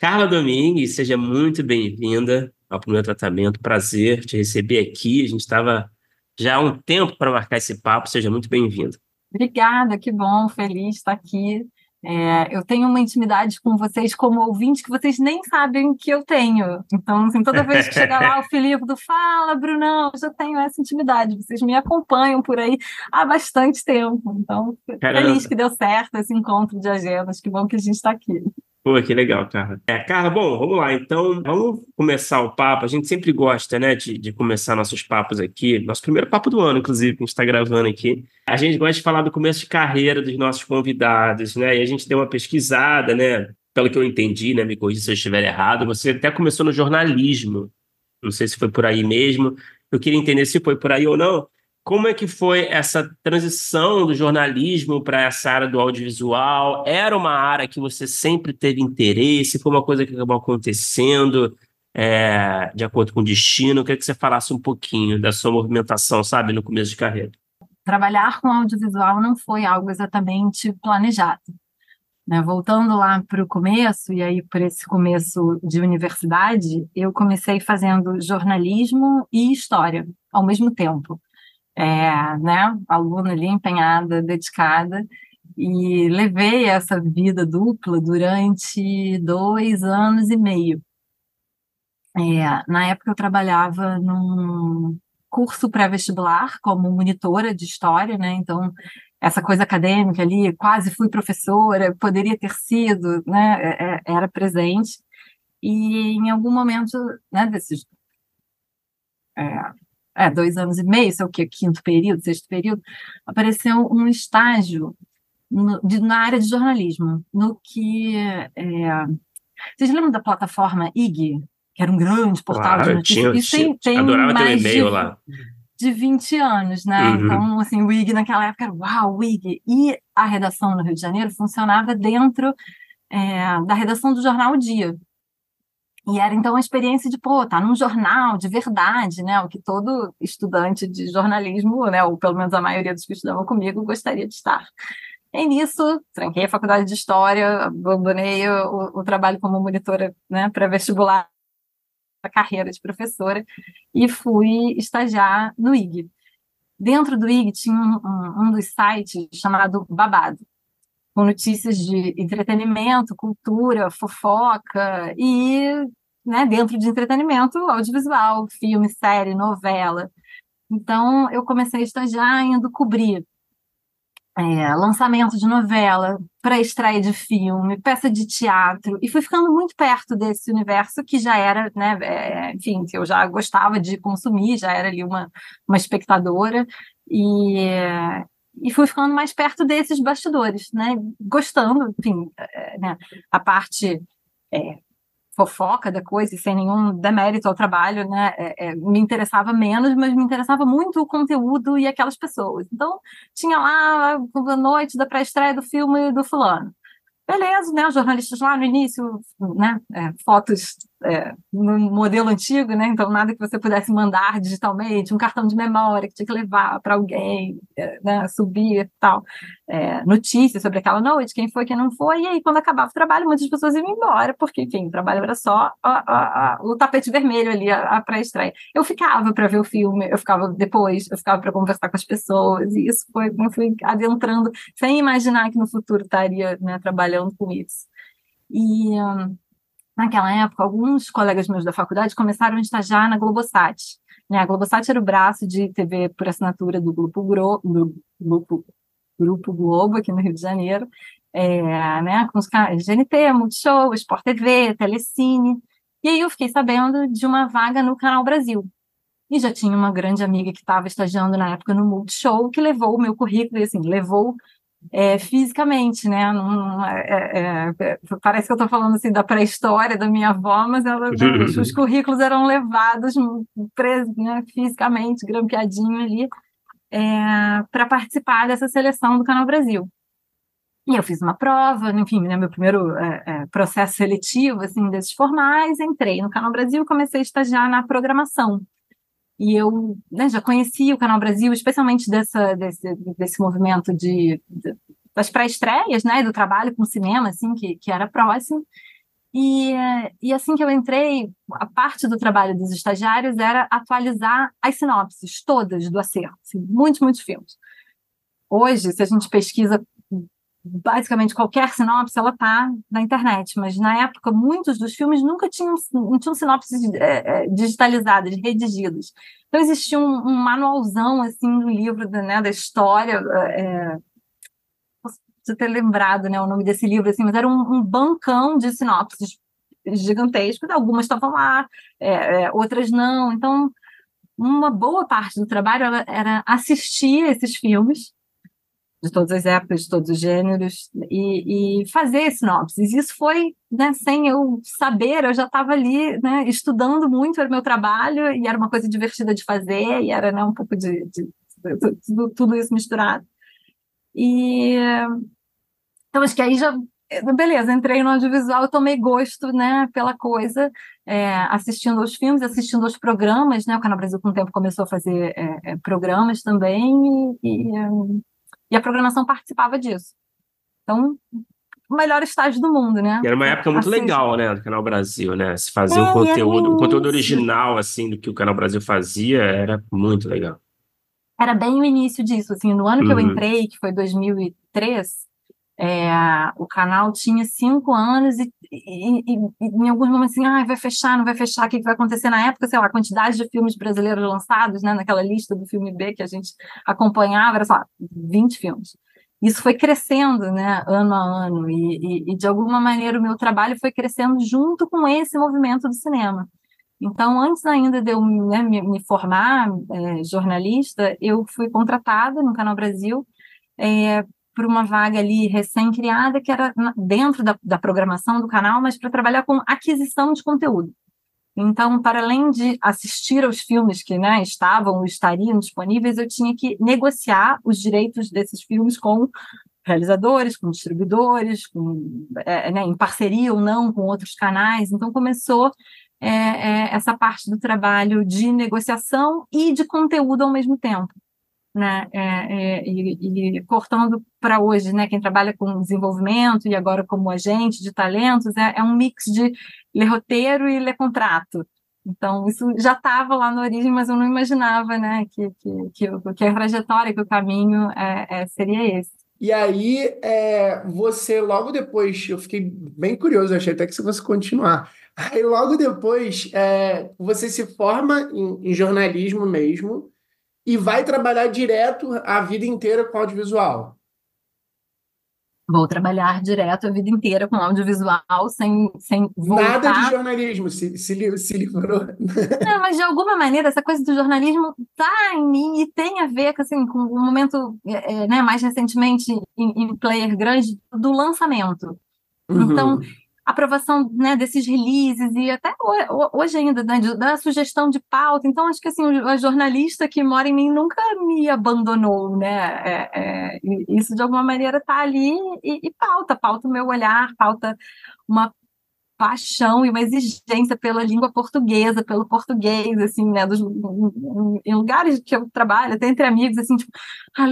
Carla Domingues, seja muito bem-vinda ao primeiro tratamento. Prazer te receber aqui. A gente estava já há um tempo para marcar esse papo. Seja muito bem-vinda. Obrigada, que bom, feliz de estar aqui. É, eu tenho uma intimidade com vocês como ouvinte que vocês nem sabem que eu tenho. Então, assim, toda vez que chega lá o Filipe do Fala, Brunão, eu já tenho essa intimidade. Vocês me acompanham por aí há bastante tempo. Então, Caramba. feliz que deu certo esse encontro de agendas. Que bom que a gente está aqui. Pô, que legal, cara. É, cara, bom, vamos lá. Então, vamos começar o papo. A gente sempre gosta, né, de, de começar nossos papos aqui. Nosso primeiro papo do ano, inclusive, que a gente está gravando aqui. A gente gosta de falar do começo de carreira dos nossos convidados, né? E a gente deu uma pesquisada, né? Pelo que eu entendi, né? Me corrija se eu estiver errado. Você até começou no jornalismo. Não sei se foi por aí mesmo. Eu queria entender se foi por aí ou não. Como é que foi essa transição do jornalismo para essa área do audiovisual? Era uma área que você sempre teve interesse? Foi uma coisa que acabou acontecendo é, de acordo com o destino? Eu queria que você falasse um pouquinho da sua movimentação, sabe, no começo de carreira. Trabalhar com audiovisual não foi algo exatamente planejado. Né? Voltando lá para o começo, e aí por esse começo de universidade, eu comecei fazendo jornalismo e história ao mesmo tempo é, né, aluna ali empenhada, dedicada, e levei essa vida dupla durante dois anos e meio. É, na época eu trabalhava num curso pré-vestibular como monitora de história, né? Então essa coisa acadêmica ali, quase fui professora, poderia ter sido, né? É, é, era presente e em algum momento, né? Desses é, é, dois anos e meio, sei o que, quinto período, sexto período, apareceu um estágio no, de, na área de jornalismo, no que. É, vocês lembram da plataforma IG, que era um grande portal claro, de notícias? Tinha, tem, tem adorava mais ter um e-mail de, lá. De 20 anos, né? Uhum. Então, assim, o IG naquela época era uau, o IG. E a redação no Rio de Janeiro funcionava dentro é, da redação do jornal o Dia. E era então a experiência de, pô, tá num jornal de verdade, né? O que todo estudante de jornalismo, né, ou pelo menos a maioria dos que estudavam comigo, gostaria de estar. E nisso, tranquei a faculdade de História, abandonei o, o trabalho como monitora né, para vestibular a carreira de professora e fui estagiar no IG. Dentro do IG tinha um, um, um dos sites chamado Babado, com notícias de entretenimento, cultura, fofoca e né, dentro de entretenimento audiovisual, filme, série, novela. Então, eu comecei a estagiar indo cobrir é, lançamento de novela, pré-estreia de filme, peça de teatro, e fui ficando muito perto desse universo que já era, né, é, enfim, que eu já gostava de consumir, já era ali uma, uma espectadora, e, e fui ficando mais perto desses bastidores, né, gostando, enfim, é, né, a parte é, fofoca da coisa sem nenhum demérito ao trabalho, né? É, é, me interessava menos, mas me interessava muito o conteúdo e aquelas pessoas. Então, tinha lá a noite da pré-estreia do filme do fulano. Beleza, né? Os jornalistas lá no início, né? É, fotos é, no modelo antigo, né? Então, nada que você pudesse mandar digitalmente, um cartão de memória que tinha que levar para alguém, é, né? subir e tal. É, notícias sobre aquela noite, quem foi, quem não foi. E aí, quando acabava o trabalho, muitas pessoas iam embora, porque, enfim, o trabalho era só a, a, a, o tapete vermelho ali, a, pré-estreia. Eu ficava para ver o filme, eu ficava depois, eu ficava para conversar com as pessoas, e isso foi, eu fui adentrando, sem imaginar que no futuro estaria né, trabalhando com isso. E. Um, Naquela época, alguns colegas meus da faculdade começaram a estagiar na Globosat. Né? A Globosat era o braço de TV por assinatura do Grupo, Gro, do Grupo, Grupo Globo, aqui no Rio de Janeiro, é, né? com os GNT, Multishow, Sport TV, Telecine. E aí eu fiquei sabendo de uma vaga no Canal Brasil. E já tinha uma grande amiga que estava estagiando na época no Multishow, que levou o meu currículo, e assim, levou é, fisicamente, né? Não, não, é, é, é parece que eu estou falando assim da pré-história da minha avó, mas ela, os, os, currículos eram levados presos, né, fisicamente, grampeadinho ali, é, para participar dessa seleção do Canal Brasil. E eu fiz uma prova, enfim, né, meu primeiro é, processo seletivo, assim, desses formais, entrei no Canal Brasil e comecei a estagiar na programação. E eu né, já conhecia o Canal Brasil, especialmente dessa, desse, desse movimento de, de das pré-estreias, né, do trabalho com cinema, assim, que, que era próximo. E, e assim que eu entrei, a parte do trabalho dos estagiários era atualizar as sinopses todas do acervo, assim, muitos, muitos filmes. Hoje, se a gente pesquisa basicamente qualquer sinopse ela tá na internet, mas na época muitos dos filmes nunca tinham, não tinham sinopses é, é, digitalizadas, redigidas. Então existia um, um manualzão assim do livro da, né, da história. É, posso ter lembrado né, o nome desse livro, assim, mas era um, um bancão de sinopses gigantescos. Algumas estavam lá, é, é, outras não. Então uma boa parte do trabalho era assistir esses filmes de todas as épocas, de todos os gêneros, e, e fazer sinopses. Isso foi, né, sem eu saber, eu já estava ali, né, estudando muito, era meu trabalho, e era uma coisa divertida de fazer, e era, né, um pouco de, de, de, de tudo isso misturado. E, então, acho que aí já, beleza, entrei no audiovisual, tomei gosto, né, pela coisa, é, assistindo aos filmes, assistindo aos programas, né, o Canal Brasil com o tempo começou a fazer é, é, programas também, e, e e a programação participava disso. Então, o melhor estágio do mundo, né? E era uma época muito assim, legal, né, do Canal Brasil, né? Se fazer é, um conteúdo, um conteúdo original, assim, do que o Canal Brasil fazia, era muito legal. Era bem o início disso, assim, no ano que uhum. eu entrei, que foi 2003, é, o canal tinha cinco anos e, e, e, e em alguns momentos assim, ah, vai fechar, não vai fechar, o que, vai acontecer na época, sei lá, a quantidade de filmes brasileiros lançados, né, naquela lista do filme B que a gente acompanhava, era só 20 filmes. Isso foi crescendo, né, ano a ano, e, de alguma maneira o meu trabalho foi crescendo junto com esse movimento do cinema. Então, antes ainda de eu né, me, me, formar é, jornalista, eu fui contratada no Canal Brasil é, por uma vaga ali recém-criada, que era dentro da, da programação do canal, mas para trabalhar com aquisição de conteúdo. Então, para além de assistir aos filmes que né, estavam ou estariam disponíveis, eu tinha que negociar os direitos desses filmes com realizadores, com distribuidores, com, é, né, em parceria ou não com outros canais. Então, começou é, é, essa parte do trabalho de negociação e de conteúdo ao mesmo tempo né? É, é, e, e, cortando para hoje, né? Quem trabalha com desenvolvimento e agora como agente de talentos é, é um mix de ler roteiro e ler contrato. Então, isso já estava lá na origem, mas eu não imaginava né, que, que, que, que a trajetória, que o caminho é, é, seria esse. E aí, é, você, logo depois, eu fiquei bem curioso, achei até que você fosse continuar. Aí, logo depois, você se forma em, em jornalismo mesmo, e vai trabalhar direto a vida inteira com audiovisual? Vou trabalhar direto a vida inteira com audiovisual, sem, sem voltar. Nada de jornalismo, se, se, se livrou. Não, mas de alguma maneira, essa coisa do jornalismo está em mim e tem a ver assim, com um momento, é, é, né, mais recentemente, em, em player grande, do lançamento. Uhum. Então, aprovação né, desses releases e até hoje ainda né, da sugestão de pauta. Então acho que assim a jornalista que mora em mim nunca me abandonou, né? É, é, isso de alguma maneira está ali e, e pauta, pauta o meu olhar, pauta uma paixão e uma exigência pela língua portuguesa, pelo português, assim, né, dos, em lugares que eu trabalho, até entre amigos, assim, tipo, ah,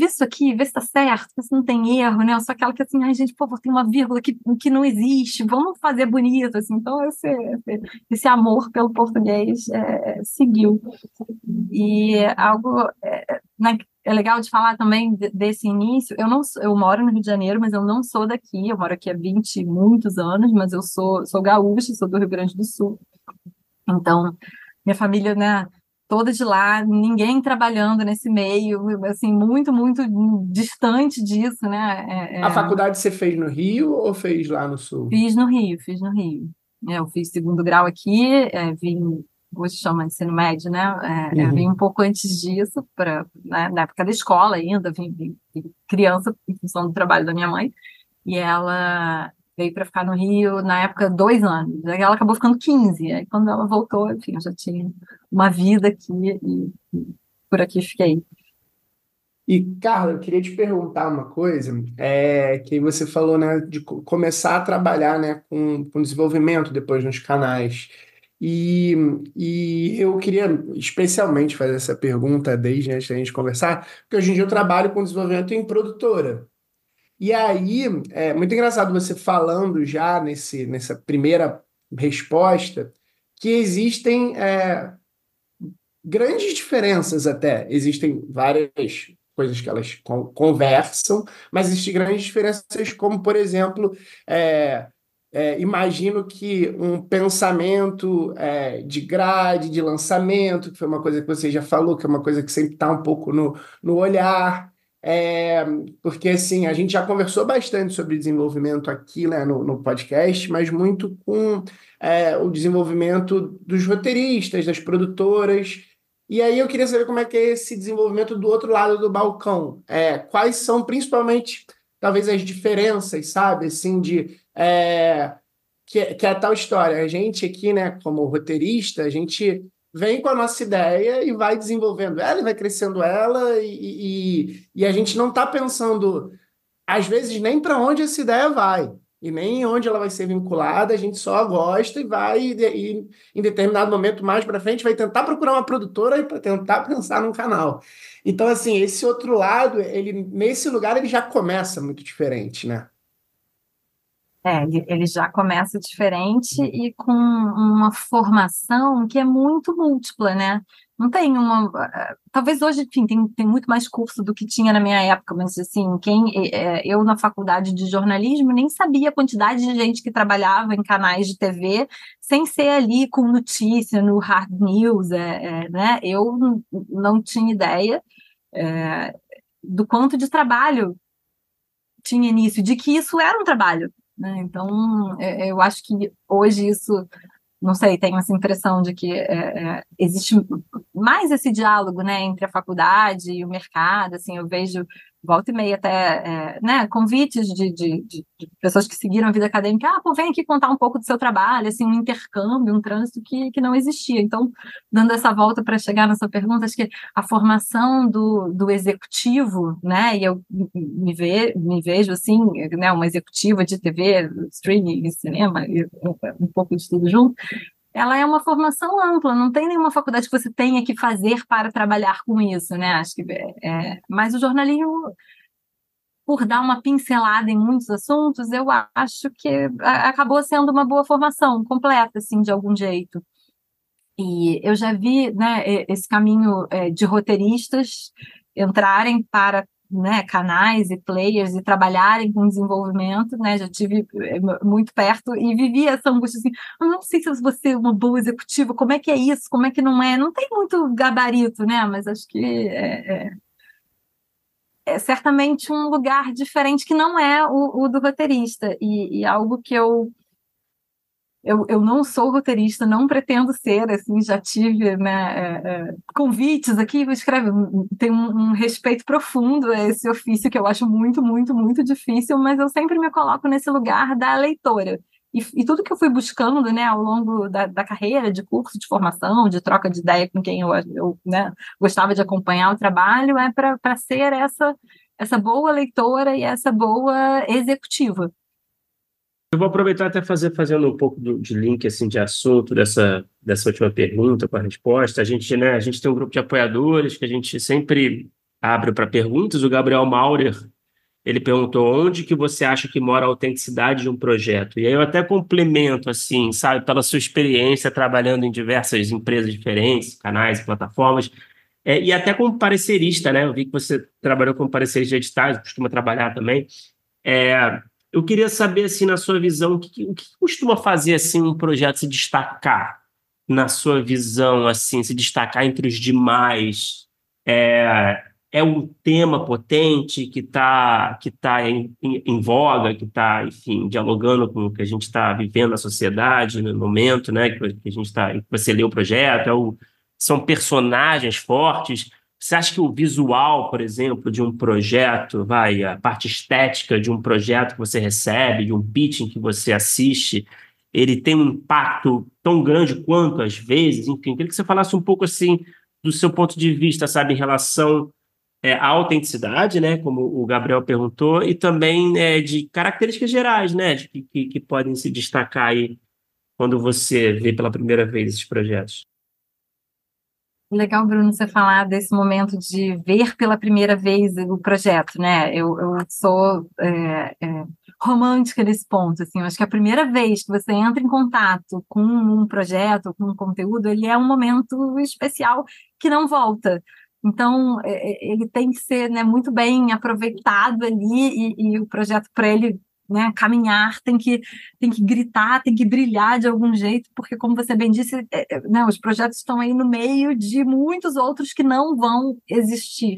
isso aqui, vê se tá certo, vê se não tem erro, né, eu sou aquela que, assim, ai, gente, pô, tem uma vírgula que, que não existe, vamos fazer bonito, assim, então esse, esse, esse amor pelo português é, seguiu. E algo, é, na, é legal de falar também desse início. Eu não eu moro no Rio de Janeiro, mas eu não sou daqui. Eu moro aqui há 20 muitos anos, mas eu sou sou gaúcha, sou do Rio Grande do Sul. Então, minha família, né, toda de lá, ninguém trabalhando nesse meio, assim, muito, muito distante disso, né? É, é... A faculdade você fez no Rio ou fez lá no Sul? Fiz no Rio, fiz no Rio. É, eu fiz segundo grau aqui, é, vim hoje chama ensino médio, né? É, uhum. Eu vim um pouco antes disso, pra, né, na época da escola ainda, vim, vim, vim, criança em função do trabalho da minha mãe, e ela veio para ficar no Rio na época dois anos, aí ela acabou ficando 15, aí quando ela voltou, enfim, eu já tinha uma vida aqui e, e por aqui fiquei. E, Carla, eu queria te perguntar uma coisa, é, que você falou, né, de começar a trabalhar, né, com, com desenvolvimento depois nos canais. E, e eu queria especialmente fazer essa pergunta desde antes da gente conversar, porque hoje em dia eu trabalho com desenvolvimento em produtora. E aí, é muito engraçado você falando já nesse, nessa primeira resposta que existem é, grandes diferenças até. Existem várias coisas que elas conversam, mas existem grandes diferenças, como, por exemplo, é, é, imagino que um pensamento é, de grade, de lançamento, que foi uma coisa que você já falou, que é uma coisa que sempre está um pouco no, no olhar, é, porque assim, a gente já conversou bastante sobre desenvolvimento aqui né, no, no podcast, mas muito com é, o desenvolvimento dos roteiristas, das produtoras, e aí eu queria saber como é que é esse desenvolvimento do outro lado do balcão. É, quais são principalmente, talvez, as diferenças, sabe? Assim, de. É, que, que é a tal história. A gente aqui, né, como roteirista, a gente vem com a nossa ideia e vai desenvolvendo ela e vai crescendo ela, e, e, e a gente não está pensando, às vezes, nem para onde essa ideia vai e nem onde ela vai ser vinculada, a gente só gosta e vai, e, e em determinado momento mais para frente, vai tentar procurar uma produtora para tentar pensar num canal. Então, assim, esse outro lado, ele nesse lugar, ele já começa muito diferente, né? É, ele já começa diferente e com uma formação que é muito múltipla, né? não tem uma. Eh, talvez hoje, enfim, tem, tem muito mais curso do que tinha na minha época, mas assim, quem é, eu na faculdade de jornalismo nem sabia a quantidade de gente que trabalhava em canais de TV sem ser ali com notícia no hard news, é, é né? Eu não tinha ideia é, do quanto de trabalho tinha nisso, de que isso era um trabalho. Né? Então, eu acho que hoje isso não sei, tenho essa impressão de que é, é, existe mais esse diálogo, né, entre a faculdade e o mercado, assim, eu vejo volta e meia até, é, né, convites de, de, de, pessoas que seguiram a vida acadêmica, ah, pô, vem aqui contar um pouco do seu trabalho, assim, um intercâmbio, um trânsito que, que não existia. Então, dando essa volta para chegar na sua pergunta, acho que a formação do, do executivo, né, e eu me, ve, me vejo, assim, né, uma executiva de TV, streaming, cinema, um pouco de tudo junto, ela é uma formação ampla, não tem nenhuma faculdade que você tenha que fazer para trabalhar com isso, né? Acho que é, é mas o jornalismo, por dar uma pincelada em muitos assuntos, eu acho que acabou sendo uma boa formação completa, assim, de algum jeito. E eu já vi, né, esse caminho é, de roteiristas entrarem para né, canais e players e trabalharem com desenvolvimento, né, já tive eh, muito perto e vivi essa angústia assim, não sei se você é uma boa executiva, como é que é isso, como é que não é, não tem muito gabarito, né, mas acho que é, é, é certamente um lugar diferente que não é o, o do roteirista. E, e algo que eu eu, eu não sou roteirista, não pretendo ser, assim, já tive né, é, é, convites aqui, escreve, tem um, um, respeito profundo a esse ofício que eu acho muito, muito, muito difícil, mas eu sempre me coloco nesse lugar da leitora. E, e tudo que eu fui buscando né, ao longo da, da, carreira, de curso, de formação, de troca de ideia com quem eu, eu né, gostava de acompanhar o trabalho, é para ser essa, essa boa leitora e essa boa executiva. Eu vou aproveitar até fazer fazendo um pouco do, de link assim de assunto dessa dessa última pergunta com a resposta. A gente, né, a gente tem um grupo de apoiadores que a gente sempre abre para perguntas. O Gabriel Maurer, ele perguntou onde que você acha que mora a autenticidade de um projeto. E aí eu até complemento assim, sabe, pela sua experiência trabalhando em diversas empresas diferentes, canais e plataformas. É, e até como parecerista, né? Eu vi que você trabalhou como parecerista de editais, costuma trabalhar também. É, eu queria saber, assim, na sua visão, o que, o que costuma fazer, assim, um projeto se destacar na sua visão, assim, se destacar entre os demais? É, é um tema potente que está que tá em, em, em voga, que está, enfim, dialogando com o que a gente está vivendo na sociedade no momento, né? Que, a gente está, você lê o projeto, é o, são personagens fortes. Você acha que o visual, por exemplo, de um projeto, vai, a parte estética de um projeto que você recebe, de um pitching que você assiste, ele tem um impacto tão grande quanto às vezes? Enfim, queria que você falasse um pouco assim do seu ponto de vista, sabe, em relação é, a autenticidade, né, como o Gabriel perguntou, e também é, de características gerais, né, de, que, que podem se destacar aí quando você vê pela primeira vez esses projetos. Legal, Bruno, você falar desse momento de ver pela primeira vez o projeto, né? Eu, eu sou é, é, romântica nesse ponto, assim, eu acho que a primeira vez que você entra em contato com um projeto, com um conteúdo, ele é um momento especial que não volta. Então, é, é, ele tem que ser né, muito bem aproveitado ali e, e o projeto para ele né, caminhar tem que, tem que gritar, tem que brilhar de algum jeito, porque, como você bem disse, é, né, os projetos estão aí no meio de muitos outros que não vão existir.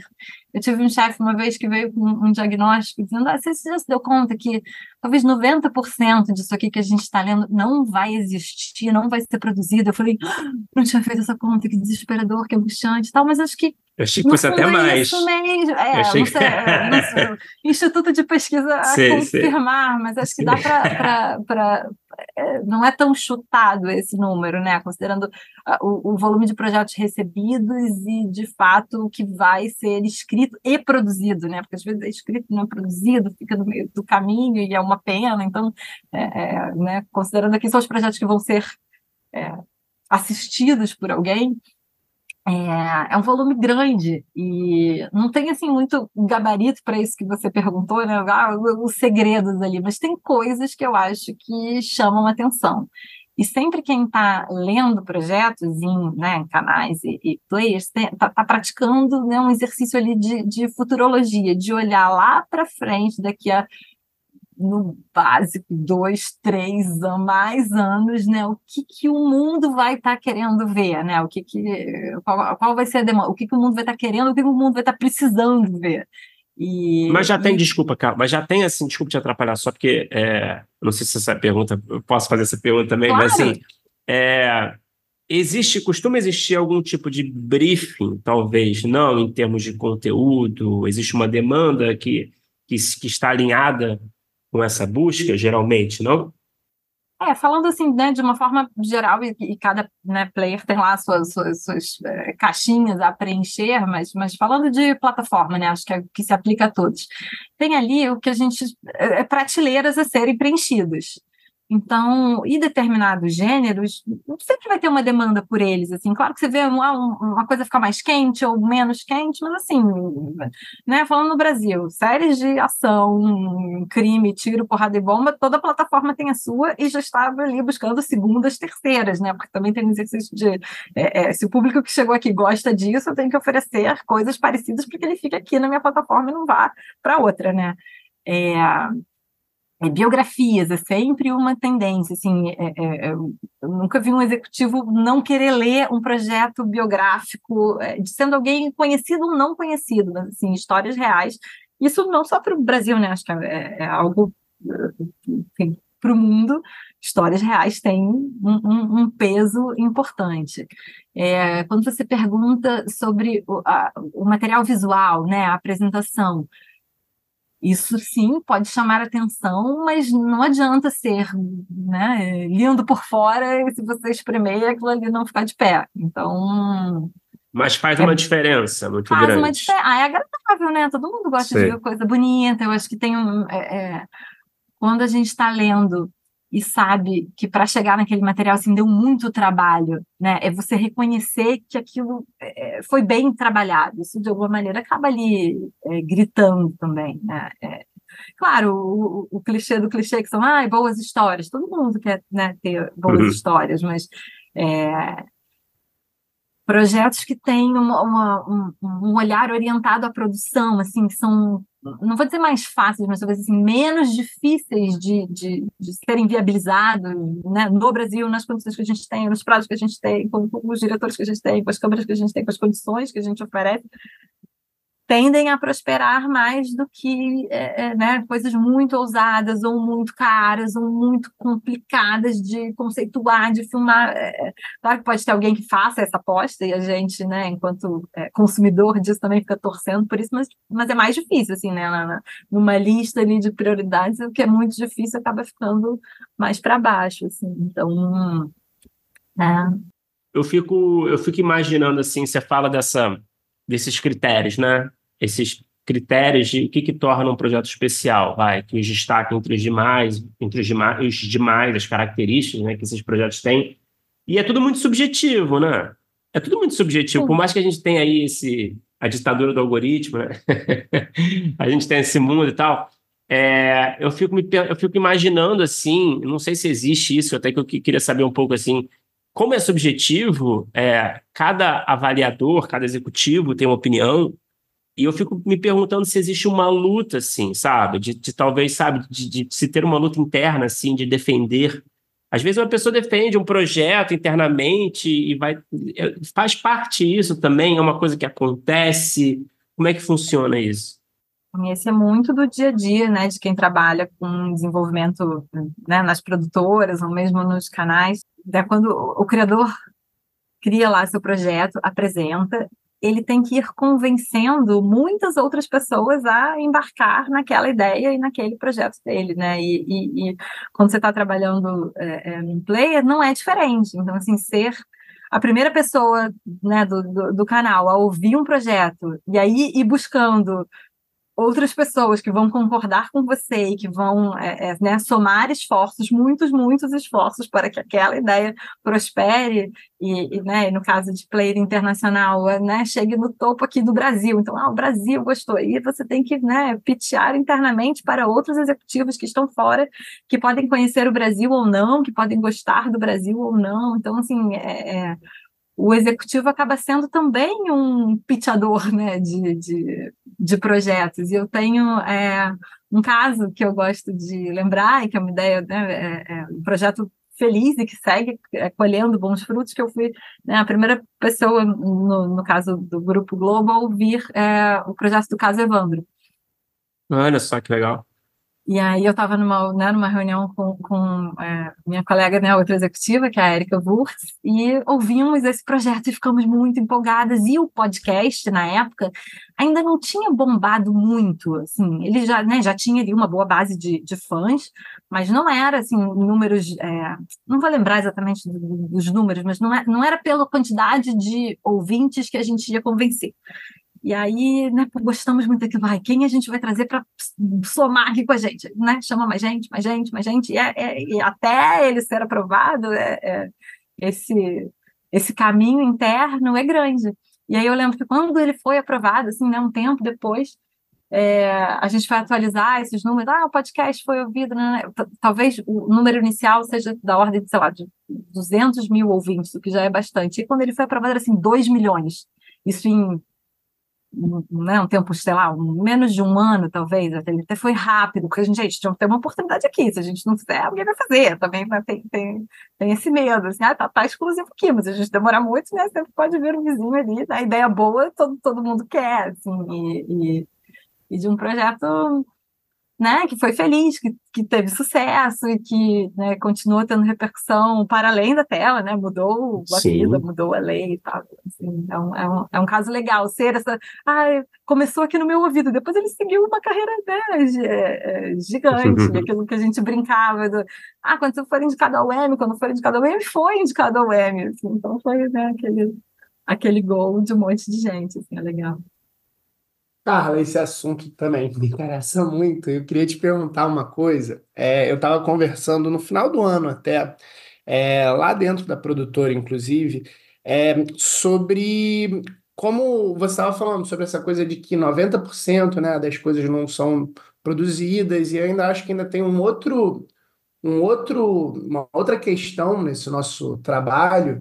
Eu tive um chefe uma vez que veio com um diagnóstico dizendo: ah, você já se deu conta que talvez 90% disso aqui que a gente está lendo não vai existir, não vai ser produzido. Eu falei: ah, não tinha feito essa conta, que desesperador, que angustiante e tal, mas acho que eu achei que fosse até é mais. Isso mesmo. É, achei... não sei, não sei, Instituto de Pesquisa a confirmar, sei. mas acho que dá para. É, não é tão chutado esse número, né? Considerando o, o, volume de projetos recebidos e, de fato, o que vai ser escrito e produzido, né? Porque às vezes é escrito e não é produzido, fica no meio do caminho e é uma pena. Então, é, é, né? considerando que são os projetos que vão ser é, assistidos por alguém, é, é, um volume grande e não tem assim muito gabarito para isso que você perguntou, né? Ah, os segredos ali, mas tem coisas que eu acho que chamam atenção. E sempre quem está lendo projetos em né, canais e, e players está tá praticando né, um exercício ali de, de futurologia, de olhar lá para frente, daqui a no básico, dois, três, mais anos, né? O que, que o mundo vai estar tá querendo ver, né? O que, que qual, qual vai ser a demanda? O que, que o mundo vai estar tá querendo? O que, que o mundo vai estar tá precisando ver? E, mas já e... tem, desculpa, Carl, mas já tem assim, desculpa te atrapalhar, só porque é, não sei se essa pergunta, eu posso fazer essa pergunta também, claro. mas assim, é, existe, costuma existir algum tipo de briefing, talvez, não em termos de conteúdo, existe uma demanda que, que, que está alinhada com essa busca, geralmente, não? É, falando assim, né, de uma forma geral, e, e cada né, player tem lá suas, suas, suas é, caixinhas a preencher, mas, mas falando de plataforma, né, acho que é que se aplica a todos. Tem ali o que a gente. É, é prateleiras a serem preenchidas. Então, e determinados gêneros, sempre vai ter uma demanda por eles, assim, claro que você vê uma, uma coisa ficar mais quente ou menos quente, mas assim, né, falando no Brasil, séries de ação, crime, tiro, porrada e bomba, toda plataforma tem a sua e já estava ali buscando segundas, terceiras, né, porque também tem um exercício de, é, é, se o público que chegou aqui gosta disso, eu tenho que oferecer coisas parecidas para que ele fique aqui na minha plataforma e não vá para outra, né, é, biografias é sempre uma tendência, assim, é, é, é, eu nunca vi um executivo não querer ler um projeto biográfico, é, sendo alguém conhecido ou não conhecido, mas, assim, histórias reais, isso não só para o Brasil, né, acho que é, algo para o mundo, histórias reais têm um, um, um peso importante. quando você pergunta sobre o, a, o material visual, né, a apresentação, isso sim pode chamar atenção, mas não adianta ser né, lindo por fora e se você espremer aquilo ali não ficar de pé. Então. Mas faz é, uma diferença muito faz grande. Uma diferença. Ah, é agradável, né? Todo mundo gosta Sim. de ver coisa bonita. Eu acho que tem um. É, é, quando a gente está lendo e sabe que para chegar naquele material assim deu muito trabalho, né? É você reconhecer que aquilo é, foi bem trabalhado. Isso de alguma maneira acaba ali é, gritando também, né? É, claro, o, o, clichê do clichê que são ah, boas histórias. Todo mundo quer né, ter boas uhum. histórias, mas é, projetos que têm uma, uma, um, um, olhar orientado à produção, assim, que são não vou dizer mais fáceis, mas talvez assim, menos difíceis de, de, de serem viabilizados né, no Brasil, nas condições que a gente tem, nos prazos que a gente tem, com, com, os diretores que a gente tem, com as câmeras que a gente tem, com as condições que a gente oferece, tendem a prosperar mais do que é, é, né, coisas muito ousadas ou muito caras ou muito complicadas de conceituar, de filmar. É, é, claro que pode ter alguém que faça essa aposta e a gente, né, enquanto é, consumidor disso também fica torcendo por isso, mas, mas é mais difícil, assim, né, numa lista ali de prioridades, o que é muito difícil acaba ficando mais para baixo, assim. Então, é. eu fico eu fico imaginando assim, você fala dessa desses critérios, né? Esses critérios de o que, que torna um projeto especial, vai, que os destaca entre os demais, entre os demais, os demais, as características né, que esses projetos têm. E é tudo muito subjetivo, né? É tudo muito subjetivo. Por mais que a gente tenha aí esse, a ditadura do algoritmo, né? a gente tem esse mundo e tal. É, eu, fico me, eu fico imaginando assim, não sei se existe isso, até que eu queria saber um pouco assim, como é subjetivo, é, cada avaliador, cada executivo tem uma opinião, e eu fico me perguntando se existe uma luta, assim, sabe? De, de talvez, sabe, de, de, se ter uma luta interna, assim, de defender. Às vezes uma pessoa defende um projeto internamente e vai. É, faz parte isso também? É uma coisa que acontece? Como é que funciona isso? Esse é muito do dia a dia, né, de quem trabalha com desenvolvimento né, nas produtoras ou mesmo nos canais. É quando o criador cria lá seu projeto, apresenta, ele tem que ir convencendo muitas outras pessoas a embarcar naquela ideia e naquele projeto dele, né? E, e, e quando você está trabalhando é, é, player, não é diferente. Então, assim, ser a primeira pessoa né, do, do, do canal a ouvir um projeto e aí ir buscando outras pessoas que vão concordar com você e que vão é, é, né, somar esforços, muitos, muitos esforços para que aquela ideia prospere e, e né, no caso de player internacional, né, chegue no topo aqui do Brasil. Então, ah, o Brasil gostou. E você tem que né, pitchar internamente para outros executivos que estão fora, que podem conhecer o Brasil ou não, que podem gostar do Brasil ou não. Então, assim, é, é o executivo acaba sendo também um pitchador né, de, de, de projetos. E eu tenho é, um caso que eu gosto de lembrar, e que é uma ideia, né, é, é um projeto feliz e que segue é, colhendo bons frutos, que eu fui né, a primeira pessoa, no, no caso do Grupo Globo, a ouvir é, o projeto do caso Evandro. Olha só que legal. E aí eu estava numa, né, numa reunião com, com é, minha colega, né, outra executiva, que é a Erika Wurtz, e ouvimos esse projeto e ficamos muito empolgadas. E o podcast, na época, ainda não tinha bombado muito, assim, ele já, né, já tinha ali uma boa base de, de fãs, mas não era, assim, números, é, não vou lembrar exatamente dos números, mas não, é, não era pela quantidade de ouvintes que a gente ia convencer. E aí, né, gostamos muito daquilo, vai, quem a gente vai trazer para somar aqui com a gente, né? Chama mais gente, mais gente, mais gente, e, é, é, e até ele ser aprovado, é, é, esse, esse caminho interno é grande. E aí eu lembro que quando ele foi aprovado, assim, né, um tempo depois, é, a gente vai atualizar esses números, ah, o podcast foi ouvido, né? talvez o número inicial seja da ordem, de, sei lá, de 200 mil ouvintes, o que já é bastante. E quando ele foi aprovado, era assim, 2 milhões. Isso em né, um tempo, sei lá, um, menos de um ano, talvez, até, foi rápido, porque a gente, gente, ter uma oportunidade aqui, se a gente não fizer, alguém vai fazer, também né, tem, tem, tem esse medo, assim, ah, tá, tá exclusivo aqui, mas a gente demorar muito, né, sempre pode vir um vizinho ali, né, a ideia boa, todo, todo mundo quer, assim, e, e, e de um projeto né, que foi feliz, que, que teve sucesso e que né, continua tendo repercussão para além da tela, né, mudou a Sim. vida, mudou a lei e tal. Assim, é, um, é, um, é um caso legal ser essa. Ah, começou aqui no meu ouvido, depois ele seguiu uma carreira né, é, gigante, aquilo que a gente brincava. Do, ah, quando você for indicado ao Emmy, quando for indicado ao Emmy, foi indicado ao Emmy. Assim, então foi né, aquele, aquele gol de um monte de gente, assim, é legal. Carla, esse assunto também me interessa muito. Eu queria te perguntar uma coisa. É, eu estava conversando no final do ano até, é, lá dentro da produtora, inclusive, é, sobre como você estava falando sobre essa coisa de que 90% né, das coisas não são produzidas, e eu ainda acho que ainda tem um outro, um outro, uma outra questão nesse nosso trabalho,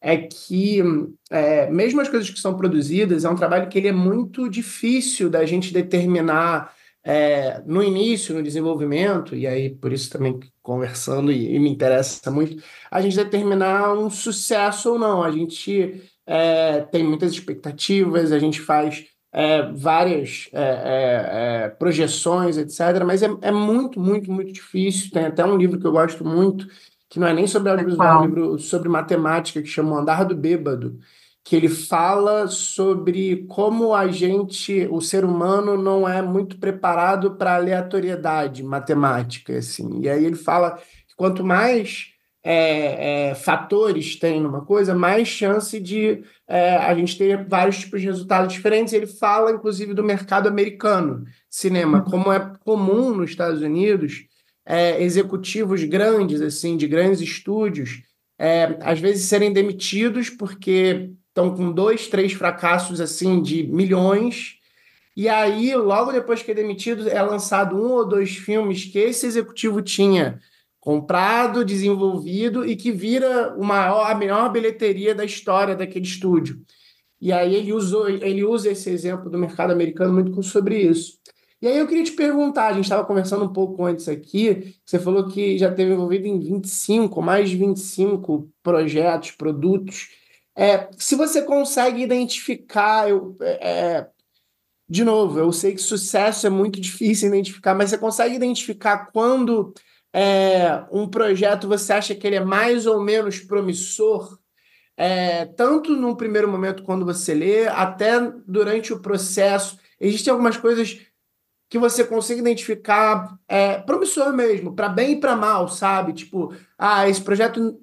é que é, mesmo as coisas que são produzidas, é um trabalho que ele é muito difícil da gente determinar é, no início, no desenvolvimento, e aí por isso também conversando e, e me interessa muito, a gente determinar um sucesso ou não. A gente é, tem muitas expectativas, a gente faz é, várias é, é, é, projeções, etc. Mas é, é, muito, muito, muito difícil. Tem até um livro que eu gosto muito, que não é nem sobre audiovisual, é um livro sobre matemática, que chama O Andar do Bêbado, que ele fala sobre como a gente, o ser humano, não é muito preparado para aleatoriedade matemática. Assim. E aí ele fala que quanto mais é, é, fatores tem numa coisa, mais chance de é, a gente ter vários tipos de resultados diferentes. Ele fala, inclusive, do mercado americano cinema, uhum. como é comum nos Estados Unidos, é, executivos grandes, assim, de grandes estúdios, é, às vezes serem demitidos porque estão com dois, três fracassos assim de milhões. E aí, logo depois que é demitido, é lançado um ou dois filmes que esse executivo tinha comprado, desenvolvido e que vira o maior, a melhor bilheteria da história daquele estúdio. E aí ele usou, ele usa esse exemplo do mercado americano muito sobre isso. E aí eu queria te perguntar, a gente estava conversando um pouco antes aqui, você falou que já teve envolvido em 25, mais de 25 projetos, produtos. É, se você consegue identificar, eu, é, é, de novo, eu sei que sucesso é muito difícil identificar, mas você consegue identificar quando é, um projeto você acha que ele é mais ou menos promissor, é, tanto no primeiro momento quando você lê, até durante o processo. Existem algumas coisas que você consiga identificar é, promissor mesmo, para bem e para mal, sabe? Tipo, ah, esse projeto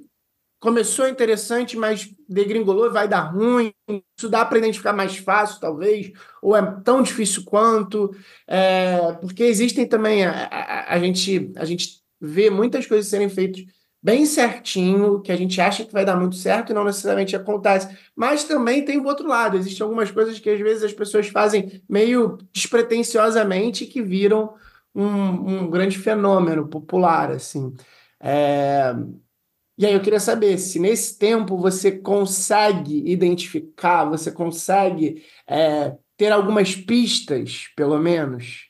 começou interessante, mas degringolou vai dar ruim. Isso dá para identificar mais fácil, talvez, ou é tão difícil quanto, é, porque existem também a, a, a, gente a gente vê muitas coisas serem feitas bem certinho, que a gente acha que vai dar muito certo e não necessariamente acontece. Mas também tem o outro lado, existem algumas coisas que às vezes as pessoas fazem meio despretensiosamente que viram um, um grande fenômeno popular, assim. É... E aí eu queria saber se nesse tempo você consegue identificar, você consegue é, ter algumas pistas, pelo menos,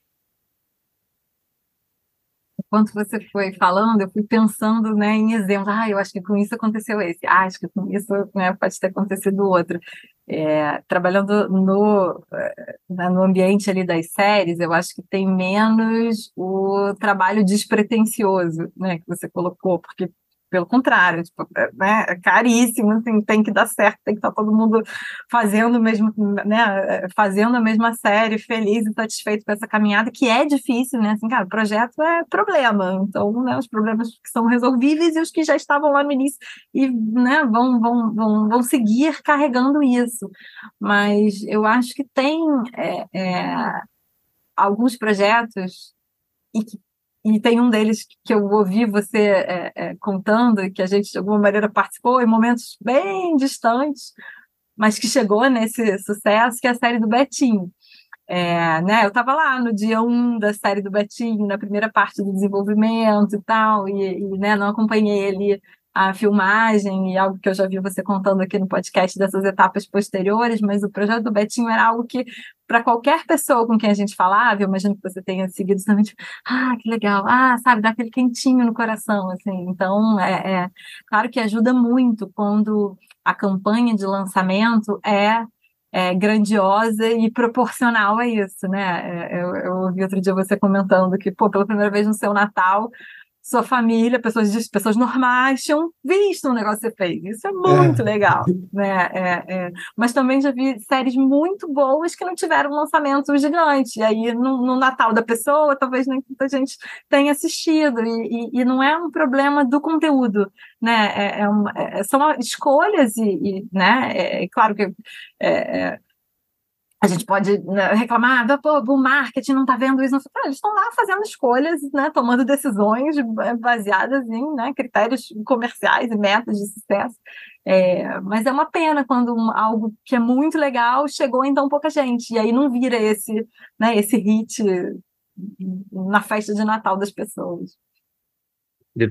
enquanto você foi falando, eu fui pensando né, em exemplos. Ah, eu acho que com isso aconteceu esse. Ah, acho que com isso né, pode ter acontecido outro. É, trabalhando no, eh, né, no ambiente ali das séries, eu acho que tem menos o trabalho despretensioso, né, que você colocou, porque pelo contrário, tipo, é, né, é caríssimo, assim, tem que dar certo, tem que estar todo mundo fazendo mesmo, né, fazendo a mesma série, feliz e satisfeito com essa caminhada, que é difícil, né, assim, cara, projeto é problema, então, né, os problemas que são resolvíveis e os que já estavam lá no início e, né, vão, vão, vão, vão seguir carregando isso, mas eu acho que tem é, é, alguns projetos e que e tem um deles que eu ouvi você é, é, contando, que a gente de alguma maneira participou em momentos bem distantes, mas que chegou nesse sucesso, que é a série do Betinho. É, né, eu estava lá no dia 1 um da série do Betinho, na primeira parte do desenvolvimento e tal, e, e né, não acompanhei ele a filmagem e algo que eu já vi você contando aqui no podcast dessas etapas posteriores, mas o projeto do Betinho era algo que, para qualquer pessoa com quem a gente falava, eu imagino que você tenha seguido também, tipo, ah, que legal, ah, sabe, dá aquele quentinho no coração, assim. Então, é, é claro que ajuda muito quando a campanha de lançamento é é, grandiosa e proporcional a isso, né? É, eu, eu ouvi outro dia você comentando que, pô, pela primeira vez no seu Natal, sua família, pessoas, pessoas normais, tinham visto um negócio que você fez. Isso é muito é. legal. Né? É, é. Mas também já vi séries muito boas que não tiveram um lançamento gigante. E aí, no, no Natal da pessoa, talvez nem muita gente tenha assistido. E, e, e não é um problema do conteúdo. Né? É, é uma, é, são escolhas, e, e né? é, claro que a gente pode né, reclamar, ah, pô, o marketing não está vendo isso. Ah, eles estão lá fazendo escolhas, né, tomando decisões baseadas em né, critérios comerciais e metas de sucesso. É, mas é uma pena quando algo que é muito legal chegou em tão pouca gente, e aí não vira esse, né, esse hit na festa de Natal das pessoas.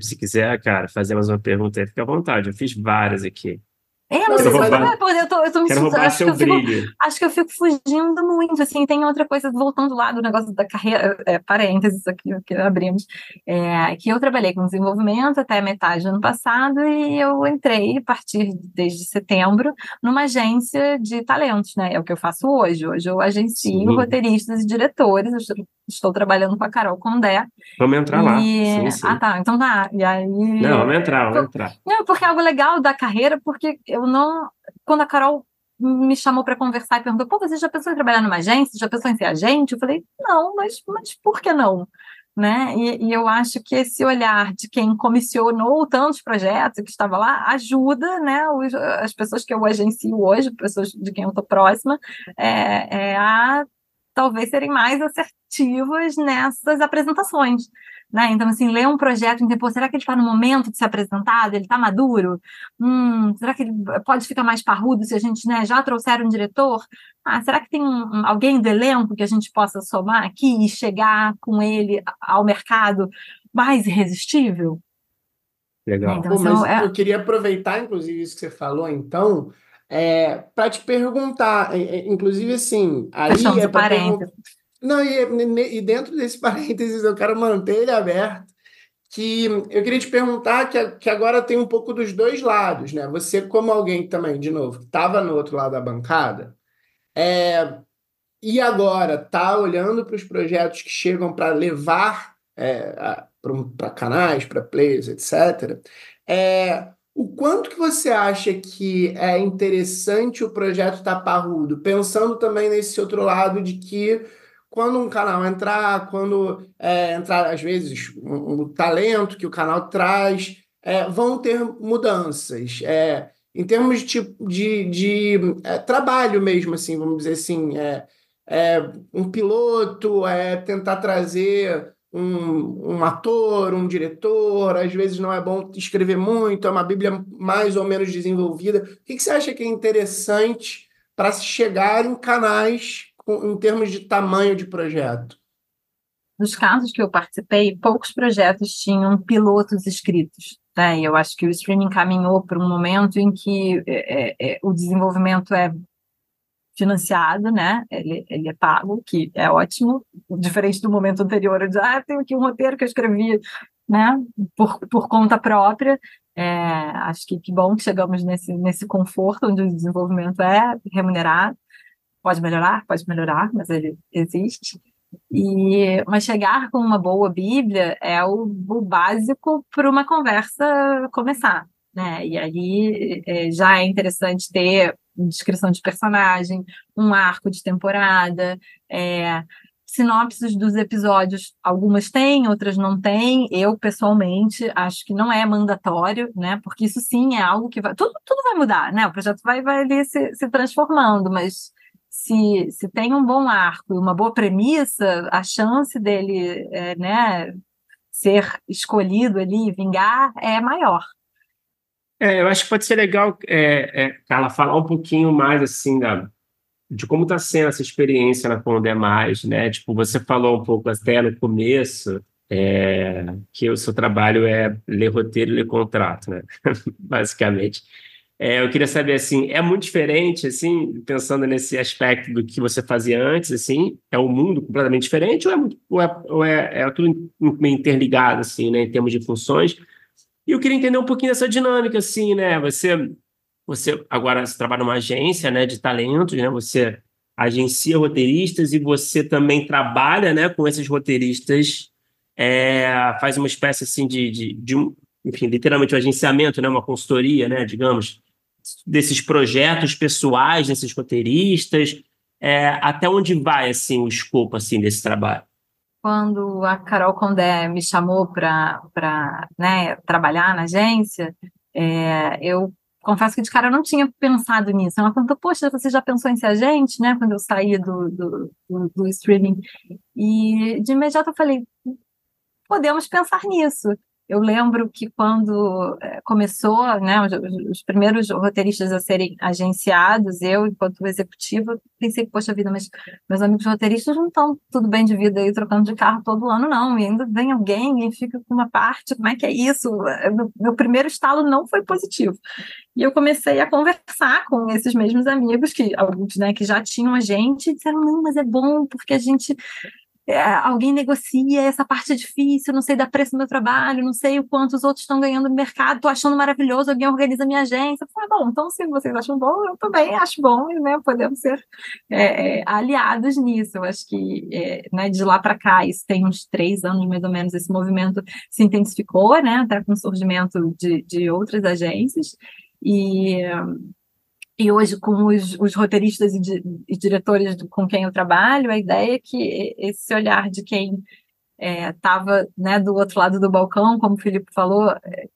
Se quiser, cara, fazer mais uma pergunta aí, fica à vontade. Eu fiz várias aqui. É, não, não sei se roubar, eu, eu tô, eu tô me quero roubar acho seu que brilho. Fico, acho que eu fico fugindo muito, assim, tem outra coisa, voltando lá do negócio da carreira, é, parênteses aqui que abrimos, é, que eu trabalhei com desenvolvimento até metade do ano passado e eu entrei, a partir desde setembro, numa agência de talentos, né, é o que eu faço hoje, hoje eu agencio Sim. roteiristas e diretores, eu estou, estou trabalhando com a Carol Condé. Vamos entrar e... lá. Sim, sim. Ah, tá, então tá, e aí... Não, vamos entrar, vamos entrar. Não, porque é algo legal da carreira, porque eu não. Quando a Carol me chamou para conversar e perguntou: pô, você já pensou em trabalhar numa agência? Já pensou em ser agente? Eu falei: não, mas, mas por que não? Né? E, e, eu acho que esse olhar de quem comissionou tantos projetos que estava lá ajuda né, os, as pessoas que eu agencio hoje, pessoas de quem eu estou próxima, é, é, a talvez serem mais assertivas nessas apresentações. Né? Então, assim, ler um projeto e entender, será que ele está no momento de ser apresentado? Ele está maduro? Hum, será que ele pode ficar mais parrudo se a gente né, já trouxer um diretor? Ah, será que tem um, alguém do elenco que a gente possa somar aqui e chegar com ele ao mercado mais irresistível? Legal. Então, Pô, mas é... eu queria aproveitar, inclusive, isso que você falou, então, é, para te perguntar, inclusive assim, aí é para perguntar, não, e, e dentro desse parênteses eu quero manter ele aberto, que eu queria te perguntar que, que agora tem um pouco dos dois lados, né? Você, como alguém também, de novo, que estava no outro lado da bancada, é, e agora está olhando para os projetos que chegam para levar é, para canais, para players, etc. É, o quanto que você acha que é interessante o projeto estar tá parrudo, pensando também nesse outro lado de que quando um canal entrar, quando é, entrar, às vezes, um, um, talento que o canal traz, é, vão ter mudanças. É, em termos de, tipo, de, de é, trabalho mesmo, assim, vamos dizer assim, é, é, um piloto, tentar trazer um, um ator, um diretor, às vezes não é bom escrever muito, é uma Bíblia mais ou menos desenvolvida. O que, que você acha que é interessante para se chegar em canais em termos de tamanho de projeto? Nos casos que eu participei, poucos projetos tinham pilotos escritos. Né? E eu acho que o streaming caminhou para um momento em que é, é, é, o desenvolvimento é financiado, né? Ele, ele é pago, que é ótimo, diferente do momento anterior, eu disse, ah, tenho aqui um roteiro que eu escrevi, né? Por, por conta própria. É, acho que que bom que chegamos nesse, nesse conforto onde o desenvolvimento é remunerado. Pode melhorar? Pode melhorar, mas ele existe. E, mas chegar com uma boa Bíblia é o, o básico para uma conversa começar. Né? E aí é, já é interessante ter descrição de personagem, um arco de temporada, é, sinopses dos episódios, algumas têm, outras não têm. Eu, pessoalmente, acho que não é mandatório, né? Porque isso sim é algo que vai. Tudo, tudo vai mudar, né? O projeto vai, vai ali se, se transformando, mas se, se tem um bom arco e uma boa premissa, a chance dele é, né, ser escolhido ali, vingar, é maior. É, eu acho que pode ser legal, é, é, Carla, falar um pouquinho mais assim da, de como está sendo essa experiência na Condé Mais, né? Tipo, você falou um pouco até no começo é, que o seu trabalho é ler roteiro e ler contrato, né? Basicamente. É, eu queria saber, assim, é muito diferente, assim, pensando nesse aspecto do que você fazia antes, assim, é um mundo completamente diferente ou é, muito, ou é, ou é, é tudo interligado, assim, né, em termos de funções? E eu queria entender um pouquinho dessa dinâmica, assim, né, você, você agora você trabalha numa agência, né, de talentos, né, você agencia roteiristas e você também trabalha, né, com esses roteiristas, é, faz uma espécie, assim, de, de, de um, enfim, literalmente um agenciamento, né, uma consultoria, né, digamos, desses projetos pessoais, desses roteiristas, é, até onde vai assim o escopo assim desse trabalho? Quando a Carol Condé me chamou para né, trabalhar na agência, é, eu confesso que de cara eu não tinha pensado nisso. Ela perguntou, poxa, você já pensou em ser agente, né? Quando eu saí do, do, do, do streaming. E de imediato eu falei, podemos pensar nisso eu lembro que quando é, começou, né, os, os, primeiros roteiristas a serem agenciados, eu, enquanto executiva, pensei, poxa vida, mas meus amigos roteiristas não estão tudo bem de vida aí, trocando de carro todo ano, não, e ainda vem alguém e fica com uma parte, como é que é isso? Meu, meu primeiro estalo não foi positivo. E eu comecei a conversar com esses mesmos amigos, que alguns, né, que já tinham a gente, e disseram, não, mas é bom, porque a gente é, alguém negocia essa parte é difícil, não sei dar preço no meu trabalho, não sei o quanto os outros estão ganhando no mercado, estou achando maravilhoso, alguém organiza minha agência. Falei, bom, então se vocês acham bom, eu também acho bom, e né, podemos ser é, é aliados nisso. Eu acho que é, né, de lá para cá, isso tem uns três anos mais ou menos, esse movimento se intensificou, né, até com o surgimento de, de outras agências. E, e hoje, com os, os roteiristas e, di, e, diretores com quem eu trabalho, a ideia é que esse olhar de quem estava é, né, do outro lado do balcão, como o Filipe falou, é,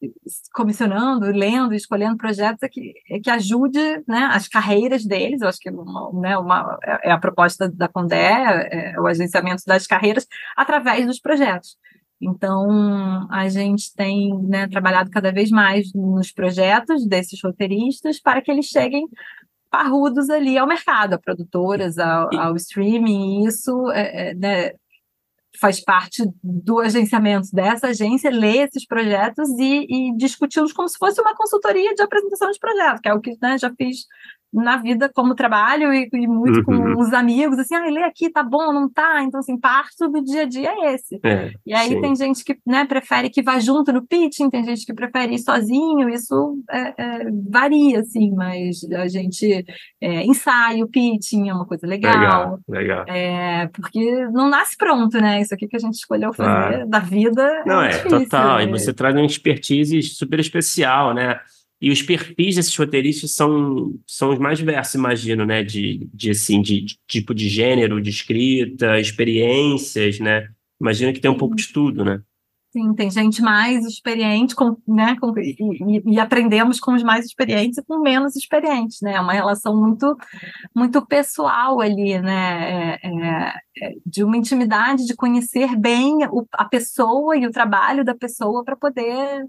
comissionando, lendo, escolhendo projetos é que, é que ajude né, as carreiras deles. Eu acho que uma, né, uma, é, é a proposta da Condé, é, é o agenciamento das carreiras através dos projetos. Então, a gente tem né, trabalhado cada vez mais nos projetos desses roteiristas para que eles cheguem parrudos ali ao mercado, a produtoras, ao, ao streaming, e isso é, é, né, faz parte do agenciamento dessa agência, ler esses projetos e, e discuti-los como se fosse uma consultoria de apresentação de projeto, que é o que né, já fiz na vida como trabalho e, e muito uhum. com os amigos, assim, ah, lê aqui, tá bom, não tá? Então, assim, parte do dia a dia é esse. É, e aí sim. tem gente que né, prefere que vá junto no pitching, tem gente que prefere ir sozinho, isso é, é, varia, assim, mas a gente é, ensaia o pitching, é uma coisa legal. Legal, legal. É, porque não nasce pronto, né? Isso aqui que a gente escolheu fazer da vida. Não, é, difícil, total. E né? você traz uma expertise super especial, né? E os perfis desses roteiristas são, são os mais diversos, imagino, né? De, de assim, de, de, tipo de gênero, de escrita, experiências, né? Imagino que tem um pouco de tudo, né? Sim, tem gente mais experiente, com, né? Com, e, e, aprendemos com os mais experientes e com menos experientes, né? É uma relação muito, muito pessoal ali, né? É, é, é de uma intimidade, de conhecer bem o, a pessoa e o trabalho da pessoa para poder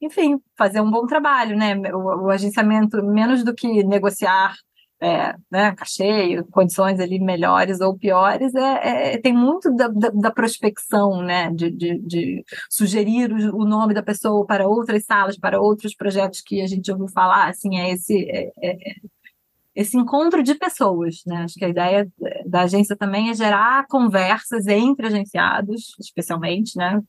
enfim, fazer um bom trabalho, né? O, o agenciamento, menos do que negociar é, né, cachê, condições ali melhores ou piores, é, é tem muito da, da, da, prospecção, né, de, de, de sugerir o, o, nome da pessoa para outras salas, para outros projetos que a gente ouviu falar, assim, é esse, é, é, esse encontro de pessoas, né? Acho que a ideia da agência também é gerar conversas entre agenciados, especialmente, né?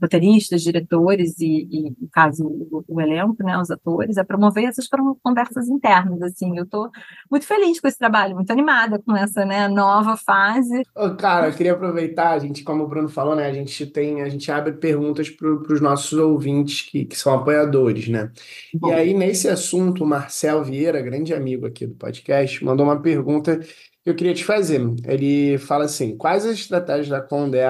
Roteiristas, diretores e, e no caso, o, o, elenco, né? Os atores, é promover essas conversas internas, assim. Eu estou muito feliz com esse trabalho, muito animada com essa, né? Nova fase. cara, eu queria aproveitar, a gente, como o Bruno falou, né? A gente tem, a gente abre perguntas para os nossos ouvintes que, que são apoiadores, né? Bom. E aí, nesse assunto, o Marcel Vieira, grande amigo aqui do podcast, mandou uma pergunta eu queria te fazer. Ele fala assim: quais as estratégias da Condé,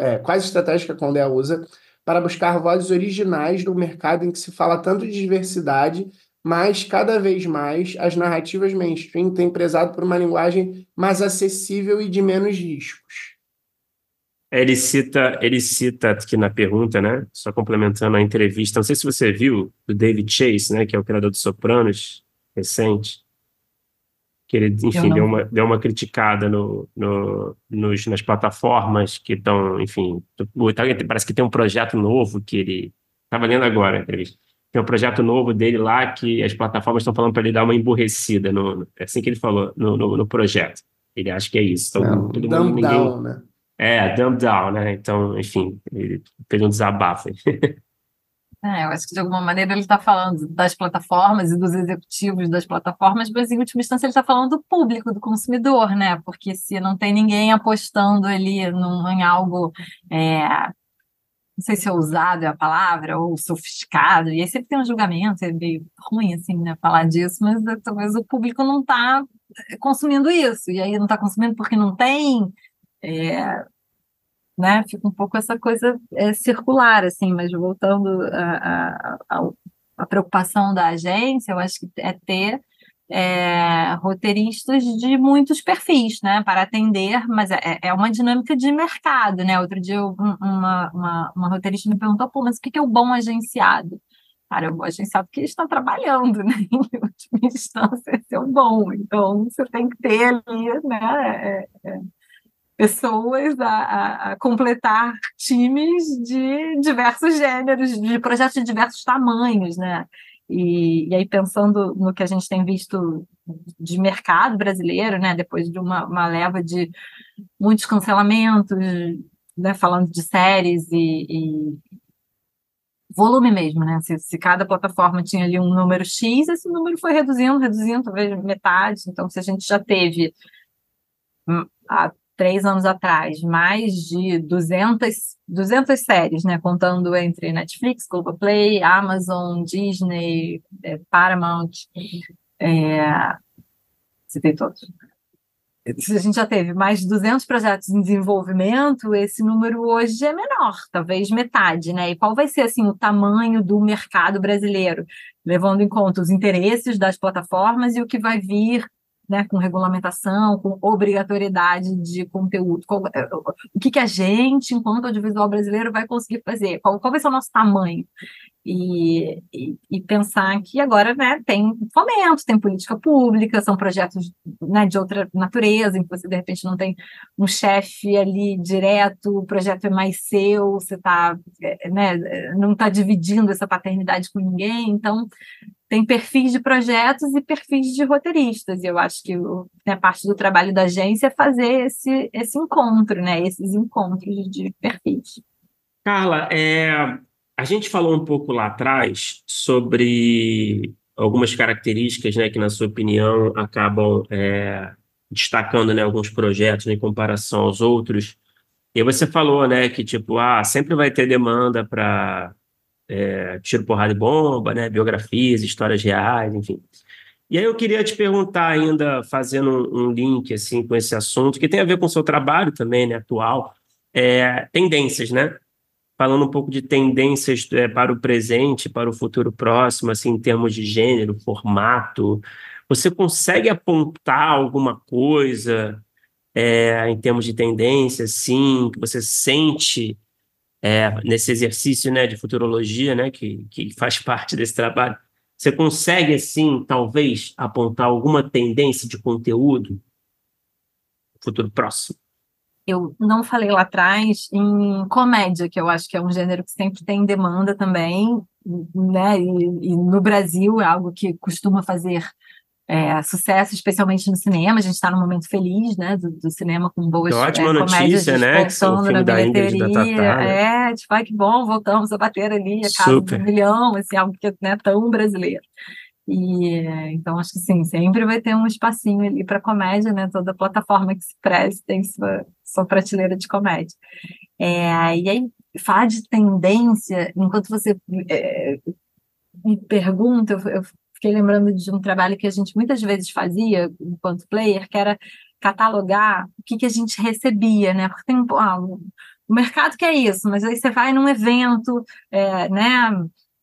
é, quais estratégias que a Condé usa para buscar vozes originais no mercado em que se fala tanto de diversidade, mas cada vez mais as narrativas mainstream têm prezado por uma linguagem mais acessível e de menos riscos. Ele cita, ele cita aqui na pergunta, né? Só complementando a entrevista, não sei se você viu do David Chase, né? Que é o criador do Sopranos recente que ele, enfim, deu uma, deu uma criticada no, no, nos, nas plataformas que estão, enfim, parece que tem um projeto novo que ele, estava lendo agora a entrevista, tem um projeto novo dele lá que as plataformas estão falando para ele dar uma emburrecida, no, é assim que ele falou, no, no, no projeto. Ele acha que é isso. Então, Não, todo mundo, ninguém, down, né? É, dumb down, né? Então, enfim, ele fez um desabafo. É, eu acho que de alguma maneira ele está falando das plataformas e dos executivos das plataformas, mas em última instância ele está falando do público, do consumidor, né? Porque se não tem ninguém apostando ali num, em algo, é, não sei se é ousado é a palavra, ou sofisticado, e aí sempre tem um julgamento, é meio ruim assim, né, falar disso, mas é, talvez o público não está consumindo isso, e aí não está consumindo porque não tem. É, né? Fica um pouco essa coisa é, circular, assim, mas voltando à a, preocupação da agência, eu acho que é ter é, roteiristas de muitos perfis, né, para atender, mas é, é uma dinâmica de mercado, né? Outro dia uma, uma, uma roteirista me perguntou, pô, mas o que é o bom agenciado? Cara, o bom agenciado porque está trabalhando, né? Em última instância, esse é o bom. Então, você tem que ter ali, né? É, é, pessoas a, a, a, completar times de diversos gêneros, de projetos de diversos tamanhos, né? E, e, aí, pensando no que a gente tem visto de mercado brasileiro, né, depois de uma, uma leva de muitos cancelamentos, né, falando de séries e, e volume mesmo, né? Se, se, cada plataforma tinha ali um número X, esse número foi reduzindo, reduzindo, talvez metade. Então, se a gente já teve hum, há três anos atrás mais de 200, 200 séries, né? Contando entre Netflix, Globoplay, Amazon, Disney, é, Paramount, é, citei todos. A gente já teve mais de 200 projetos em desenvolvimento, esse número hoje é menor, talvez metade, né? E qual vai ser assim o tamanho do mercado brasileiro, levando em conta os interesses das plataformas e o que vai vir né, com regulamentação, com obrigatoriedade de conteúdo. Qual, é, o que, que a gente, enquanto audiovisual brasileiro, vai conseguir fazer? Qual, qual vai ser o nosso tamanho? E, e, e, pensar que agora né, tem fomento, tem política pública, são projetos né, de outra natureza, em que você, de repente, não tem um chefe ali direto, o projeto é mais seu, você tá, é, né, não está dividindo essa paternidade com ninguém, então tem perfis de projetos e perfis de roteiristas. E eu acho que né, parte do trabalho da agência é fazer esse, esse encontro, né? Esses encontros de perfis. Carla, é, a gente falou um pouco lá atrás sobre algumas características, né, que na sua opinião acabam é, destacando, né, alguns projetos né, em comparação aos outros. E você falou, né, que tipo, ah, sempre vai ter demanda para é, tiro, porrada e bomba, né? Biografias, histórias reais, enfim. E aí eu queria te perguntar ainda, fazendo um, um link assim com esse assunto, que tem a ver com o seu trabalho também, né, atual, é, tendências, né? Falando um pouco de tendências é, para o presente, para o futuro próximo, assim, em termos de gênero, formato. Você consegue apontar alguma coisa é, em termos de tendência, sim, que você sente é, nesse exercício né, de futurologia, né, que, que faz parte desse trabalho, você consegue, assim, talvez, apontar alguma tendência de conteúdo no futuro próximo? Eu não falei lá atrás em comédia, que eu acho que é um gênero que sempre tem demanda também, né? E, e no Brasil é algo que costuma fazer é, sucesso, especialmente no cinema. A gente está num momento feliz, né, do, do cinema com boas é, ótima é, notícia, né? Que o filme da Ingrid da Tatá, né? É, tipo, ai, que bom, voltamos a bater ali a casa de um milhão, assim, algo que não é tão brasileiro. E então acho que sim, sempre vai ter um espacinho ali para comédia, né? Toda plataforma que se preze tem sua, sua prateleira de comédia. É, e aí, falar de tendência, enquanto você é, me pergunta, eu, eu fiquei lembrando de um trabalho que a gente muitas vezes fazia enquanto player, que era catalogar o que, que a gente recebia, né? Porque tem ah, o mercado que é isso, mas aí você vai num evento, é, né?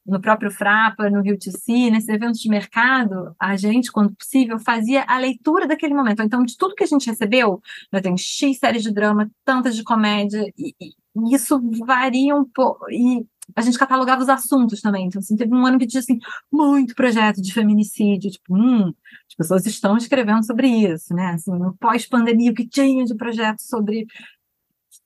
No próprio Frapa, no Rio TC, nesses eventos de mercado, a gente, quando possível, fazia a leitura daquele momento. Então, de tudo que a gente recebeu, eu tenho X séries de drama, tantas de comédia, e, e isso varia um pouco. E a gente catalogava os assuntos também. Então, assim, teve um ano que tinha, assim, muito projeto de feminicídio, tipo, hum, as pessoas estão escrevendo sobre isso, né? Assim, no pós-pandemia, o que tinha de projeto sobre,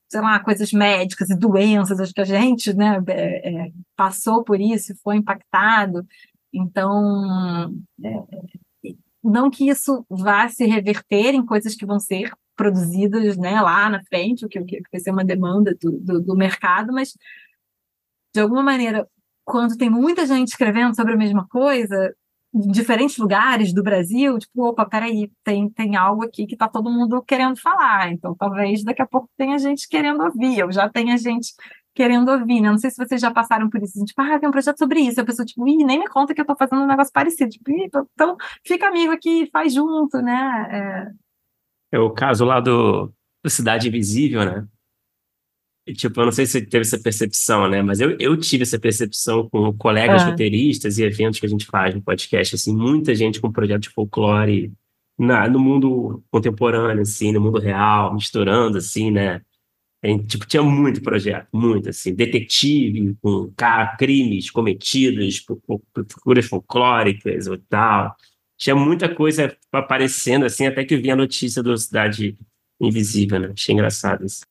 sei lá, coisas médicas e doenças, acho que a gente, né, é, é, passou por isso e foi impactado. Então, é, não que isso vá se reverter em coisas que vão ser produzidas, né, lá na frente, o que, o que vai ser uma demanda do, do, do mercado, mas de alguma maneira, quando tem muita gente escrevendo sobre a mesma coisa, em diferentes lugares do Brasil, tipo, opa, peraí, tem, tem algo aqui que está todo mundo querendo falar, então talvez daqui a pouco tenha gente querendo ouvir, ou já tenha gente querendo ouvir, né? Não sei se vocês já passaram por isso, tipo, ah, tem um projeto sobre isso, a pessoa, tipo, ih, nem me conta que eu estou fazendo um negócio parecido, tipo, então fica amigo aqui, faz junto, né? É, é o caso lá do, do Cidade Invisível, né? Tipo, eu não sei se você teve essa percepção, né? Mas eu, eu tive essa percepção com colegas é. roteiristas e eventos que a gente faz no podcast, assim, muita gente com projeto de folclore na, no mundo contemporâneo, assim, no mundo real, misturando, assim, né? tipo, tinha muito projeto, muito, assim, detetive, com crimes cometidos por, por, por figuras folclóricas e tal. Tinha muita coisa aparecendo, assim, até que vinha a notícia do Cidade Invisível, né? Achei engraçado isso.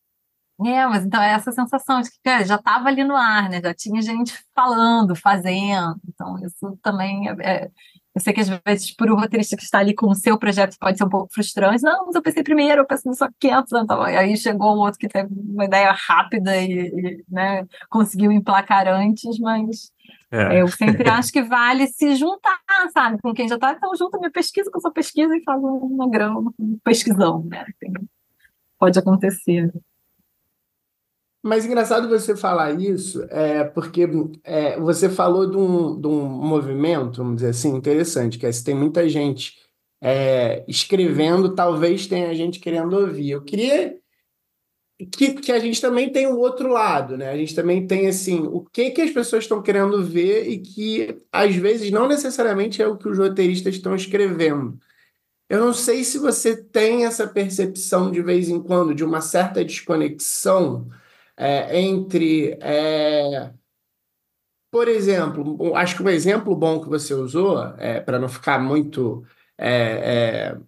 É, mas então é essa sensação de que cara, já estava ali no ar, né? Já tinha gente falando, fazendo. Então, isso também é, é eu sei que às vezes, por um roteirista que está ali com o seu projeto, pode ser um pouco frustrante. Não, mas eu pensei primeiro, eu pensei só 500 anos. Então, aí chegou o outro que teve uma ideia rápida e, e né, conseguiu emplacar antes, mas é. eu sempre acho que vale se juntar, sabe, com quem já está. Então, junta minha pesquisa com a sua pesquisa e faz uma grama, pesquisão, né? Pode acontecer. Mas engraçado você falar isso, é, porque é, você falou de um, de um movimento, vamos dizer assim, interessante, que é se tem muita gente é, escrevendo, talvez tenha gente querendo ouvir. Eu queria que, que a gente também tem o outro lado, né? A gente também tem assim, o que que as pessoas estão querendo ver e que às vezes não necessariamente é o que os roteiristas estão escrevendo. Eu não sei se você tem essa percepção de vez em quando de uma certa desconexão é, entre. É, por exemplo, acho que um exemplo bom que você usou, é, para não ficar muito é, é,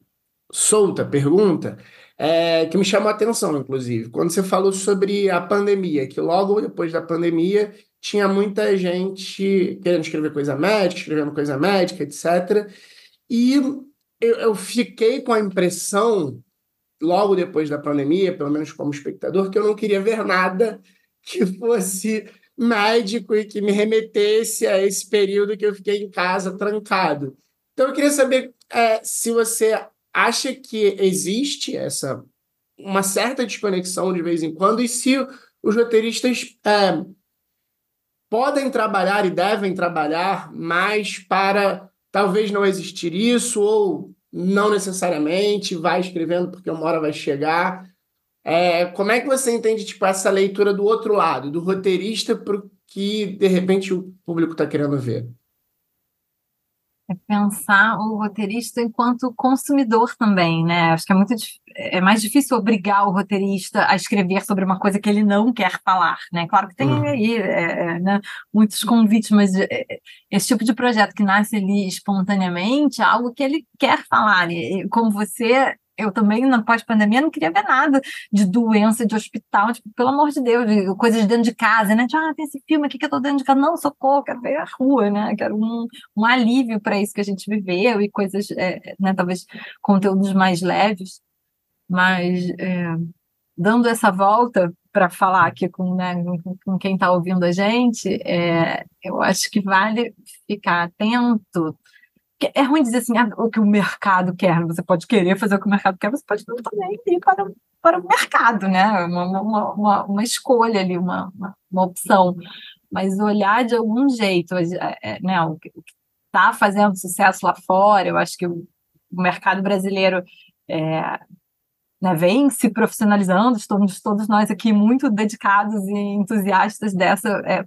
solta a pergunta, é, que me chamou a atenção, inclusive, quando você falou sobre a pandemia, que logo depois da pandemia tinha muita gente querendo escrever coisa médica, escrevendo coisa médica, etc. E eu, eu fiquei com a impressão logo depois da pandemia, pelo menos como espectador, que eu não queria ver nada que fosse médico e que me remetesse a esse período que eu fiquei em casa trancado. Então eu queria saber é, se você acha que existe essa uma certa desconexão de vez em quando e se os roteiristas é, podem trabalhar e devem trabalhar mais para talvez não existir isso ou não necessariamente, vai escrevendo porque uma hora vai chegar. É, como é que você entende tipo, essa leitura do outro lado, do roteirista para o que de repente o público está querendo ver? É pensar o roteirista enquanto consumidor também, né? Acho que é muito é mais difícil obrigar o roteirista a escrever sobre uma coisa que ele não quer falar, né? Claro que tem uhum. aí é, é, né, muitos convites, mas é, esse tipo de projeto que nasce ali espontaneamente é algo que ele quer falar. E, como você eu também, na pós-pandemia, não queria ver nada de doença, de hospital, tipo, pelo amor de Deus, de coisas dentro de casa, né? Tipo, ah, tem esse filme aqui que eu tô dentro de casa. Não, socorro, quero ver a rua, né? Quero um, um alívio para isso que a gente viveu e coisas, é, né? Talvez conteúdos mais leves. Mas, é, dando essa volta para falar aqui com, né, com quem está ouvindo a gente, é, eu acho que vale ficar atento é ruim dizer assim, ah, o que o mercado quer. Você pode querer fazer o que o mercado quer, você pode também ir para, para o mercado, né? Uma, uma, uma, uma escolha ali, uma, uma, uma, opção. Mas olhar de algum jeito, é, é, né? O que está fazendo sucesso lá fora, eu acho que o, o mercado brasileiro é, né, vem se profissionalizando, estamos todos nós aqui muito dedicados e entusiastas dessa é,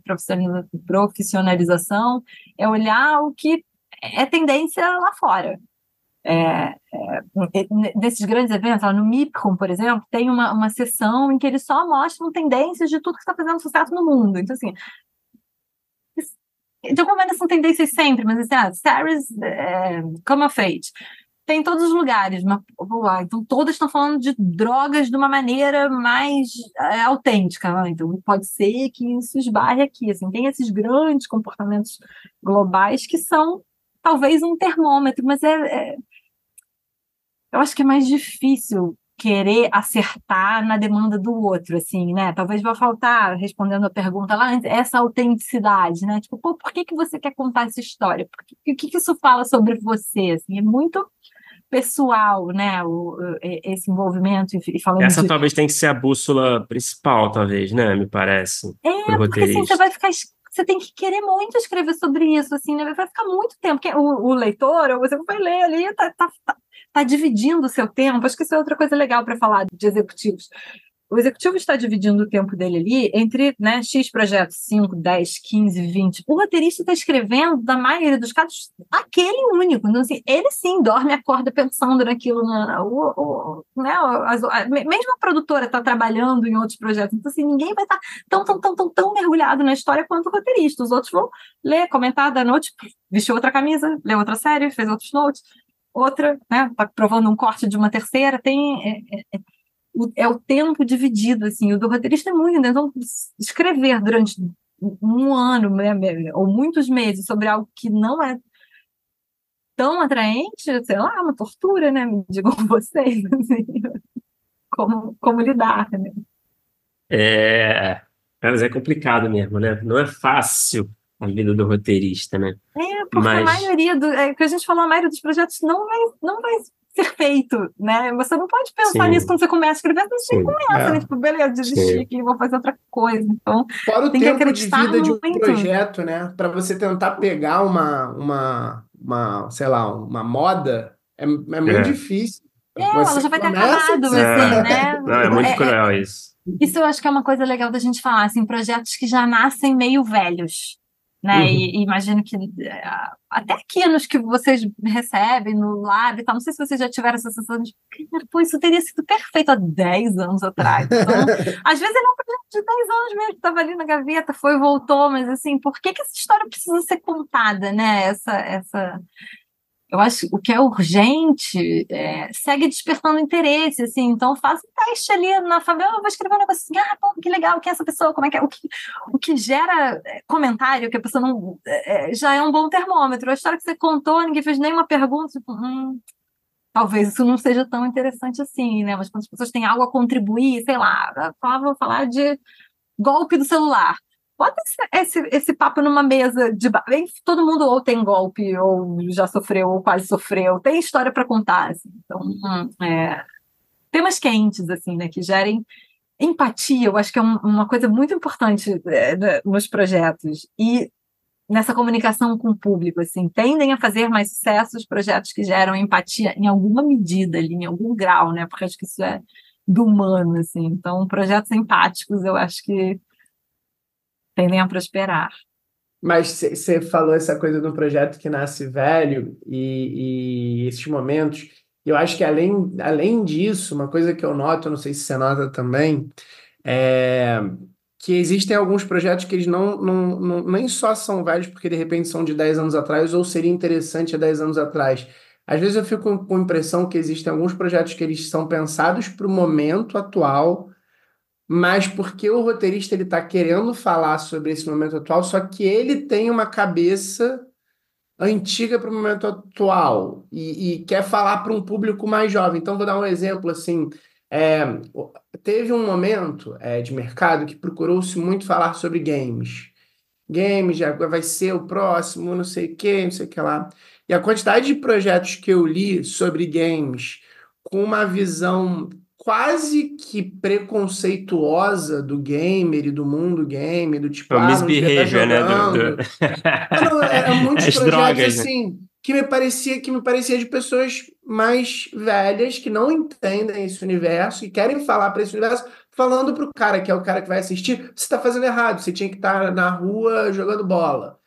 profissionalização, é olhar o que é tendência lá fora. É, é, desses grandes eventos, lá no MIPCOM, por exemplo, tem uma, uma sessão em que eles só mostram tendências de tudo que está fazendo sucesso no mundo. Então, assim, de alguma maneira são tendências sempre, mas assim, ah, Sarah's é, Come of Age tem em todos os lugares, mas, então todas estão falando de drogas de uma maneira mais é, autêntica, né? então pode ser que isso esbarre aqui, assim, tem esses grandes comportamentos globais que são talvez um termômetro, mas é, é, eu acho que é mais difícil querer acertar na demanda do outro, assim, né? Talvez vá faltar, respondendo a pergunta lá antes, essa autenticidade, né? Tipo, pô, por que, que você quer contar essa história? o que, que isso fala sobre você? Assim, é muito pessoal, né? O, esse envolvimento e falando Essa de... talvez tem que ser a bússola principal, talvez, né? Me parece. É, porque assim, você vai ficar você tem que querer muito escrever sobre isso, assim, né? Vai ficar muito tempo. O, o leitor, ou você vai ler ali, tá, tá, tá, tá dividindo o seu tempo. Acho que isso é outra coisa legal para falar de executivos. O executivo está dividindo o tempo dele ali entre né, X projetos, 5, 10, 15, 20. O roteirista está escrevendo, na maioria dos casos, aquele único. Então, assim, ele sim dorme, acorda pensando naquilo. Na, o, o, né, as, a, mesmo a produtora está trabalhando em outros projetos. Então, assim, ninguém vai estar tá tão, tão, tão, tão, tão mergulhado na história quanto o roteirista. Os outros vão ler, comentar, dar note, vestiu outra camisa, leu outra série, fez outros notes. Outra, né, tá provando um corte de uma terceira, tem é, é, é é o tempo dividido, assim, o do roteirista é muito, né? então escrever durante um ano, né, ou muitos meses sobre algo que não é tão atraente, sei lá, é uma tortura, né, me digam vocês, assim, como, como lidar, né? É, mas é complicado mesmo, né, não é fácil a vida do roteirista, né? É, porque mas... a maioria do, é, que a gente falou, a maioria dos projetos não vai, não vai ser feito, né? Você não pode pensar Sim. nisso quando você começa a escrever, você Sim. começa, né? é. né? Tipo, beleza, desistir aqui, vou fazer outra coisa. Então, Fora o tem tempo que acreditar de vida muito. de um projeto, né? Para você tentar pegar uma, uma, uma, sei lá, uma moda, é, é muito é. difícil. É, você ela já vai ter acabado, assim, é. né? Não, é muito é, cruel isso. Isso eu acho que é uma coisa legal da gente falar, assim, projetos que já nascem meio velhos né? Uhum. E, e, imagino que é, até aqui nos que vocês recebem no lab e tal, não sei se vocês já tiveram essa sensação de pô, isso teria sido perfeito há 10 anos atrás. Então, às vezes é um projeto de 10 anos mesmo, que estava ali na gaveta, foi voltou, mas assim, por que, que essa história precisa ser contada, né? Essa, essa, eu acho o que é urgente é, segue despertando interesse, assim, então faz um teste ali na favela, vou escrever um negócio assim, ah, pô, que legal, quem é essa pessoa, como é que é, o que, o que gera é, comentário, que a pessoa não, é, é, já é um bom termômetro, a história que você contou, ninguém fez nenhuma pergunta, tipo, hum, talvez isso não seja tão interessante assim, né, mas quando as pessoas têm algo a contribuir, sei lá, vou falar de golpe do celular, bota esse, esse, esse, papo numa mesa de todo mundo ou tem golpe ou já sofreu ou quase sofreu tem história para contar assim. então hum, é, temas quentes assim né que gerem empatia eu acho que é um, uma coisa muito importante é, né, nos projetos e nessa comunicação com o público assim tendem a fazer mais sucesso os projetos que geram empatia em alguma medida ali em algum grau né porque acho que isso é do humano assim então projetos empáticos eu acho que tendem a prosperar. Mas você falou essa coisa do projeto que nasce velho e, e esses momentos. Eu acho que além, além disso, uma coisa que eu noto, não sei se você nota também, é que existem alguns projetos que eles não, não, não nem só são velhos porque de repente são de 10 anos atrás ou seria interessante há 10 anos atrás. Às vezes eu fico com a impressão que existem alguns projetos que eles são pensados para o momento atual, mas porque o roteirista ele está querendo falar sobre esse momento atual, só que ele tem uma cabeça antiga para o momento atual e, e quer falar para um público mais jovem. Então, vou dar um exemplo assim. É, teve um momento é, de mercado que procurou-se muito falar sobre games. Games já vai ser o próximo, não sei o que, não sei o que lá. E a quantidade de projetos que eu li sobre games com uma visão quase que preconceituosa do gamer e do mundo gamer, do tipo, o ah, misbehavior, né? Do, do... não, é, é muitos As projetos drogas, né? assim, né? que me parecia que me parecia de pessoas mais velhas que não entendem esse universo e querem falar para esse universo, falando para o cara que é o cara que vai assistir, você está fazendo errado, você tinha que estar tá na rua jogando bola.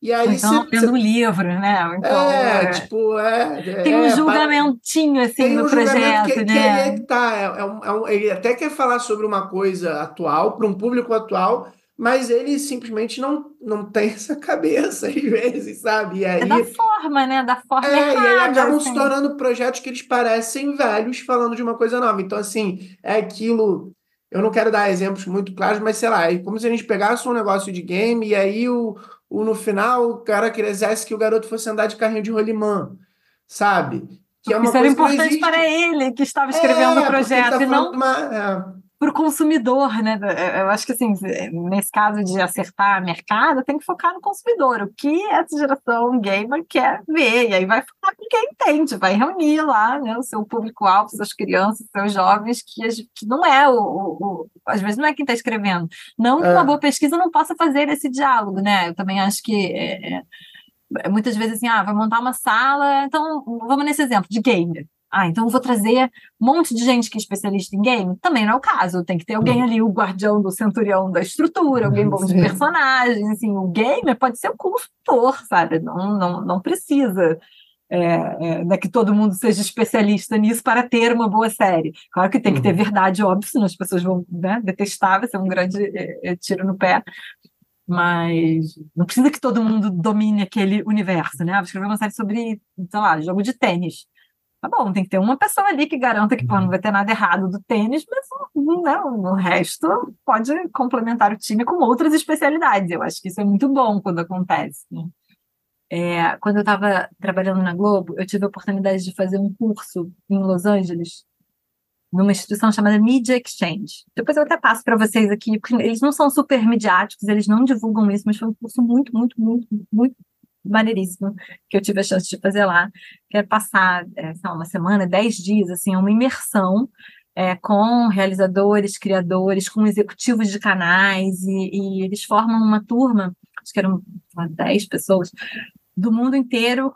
E aí então, cê, lendo um livro, né? Então, é, é, tipo, é. Tem um é, julgamentinho, assim, tem no um projeto, que, né? Que é que tá. É, é, um, é um, ele até quer falar sobre uma coisa atual, para um público atual, mas ele simplesmente não, não tem essa cabeça, às vezes, sabe? E aí, é da forma, né? Da forma é, errada. E aí acabam assim. se tornando projetos que eles parecem velhos falando de uma coisa nova. Então, assim, é aquilo. Eu não quero dar exemplos muito claros, mas sei lá, é como se a gente pegasse um negócio de game e aí o o, no final o cara quisesse que o garoto fosse andar de carrinho de rolimã, sabe? Que é uma Isso coisa era importante para ele, que estava escrevendo é, o projeto, tá e não... Uma, é para o consumidor, né? É, eu acho que assim, nesse caso de acertar mercado, tem que focar no consumidor. O que essa geração gamer quer ver? E aí vai falar com quem entende, vai reunir lá né, o seu público-alvo, suas crianças, seus jovens, que, que não é o, o, o, Às vezes não é quem está escrevendo. Não que uma é. boa pesquisa não possa fazer esse diálogo, né? Eu também acho que. É, é muitas vezes assim, ah, vai montar uma sala, então vamos nesse exemplo de gamer Ah, então eu vou trazer um monte de gente que é especialista em game? Também não é o caso. Tem que ter alguém ali, o guardião do centurião da estrutura, alguém bom de personagem. Assim, o gamer pode ser o consultor, sabe? Não, não, não precisa é, é, né, que todo mundo seja especialista nisso para ter uma boa série. Claro que tem que ter uhum. verdade, óbvio, senão as pessoas vão né, detestar, vai ser um grande é, é, tiro no pé. Mas não precisa que todo mundo domine aquele universo, né? vou escrever uma série sobre, sei lá, jogo de tênis. Tá bom, tem que ter uma pessoa ali que garanta que pô, não vai ter nada errado do tênis, mas não, o resto pode complementar o time com outras especialidades. Eu acho que isso é muito bom quando acontece. Né? É, quando eu estava trabalhando na Globo, eu tive a oportunidade de fazer um curso em Los Angeles, numa instituição chamada Media Exchange. Depois eu até passo para vocês aqui, porque eles não são super midiáticos, eles não divulgam isso, mas foi um curso muito, muito, muito, muito maneiríssimo que eu tive a chance de fazer lá. Quero passar é, uma semana, dez dias, assim, uma imersão é, com realizadores, criadores, com executivos de canais, e, e eles formam uma turma, acho que eram dez pessoas, do mundo inteiro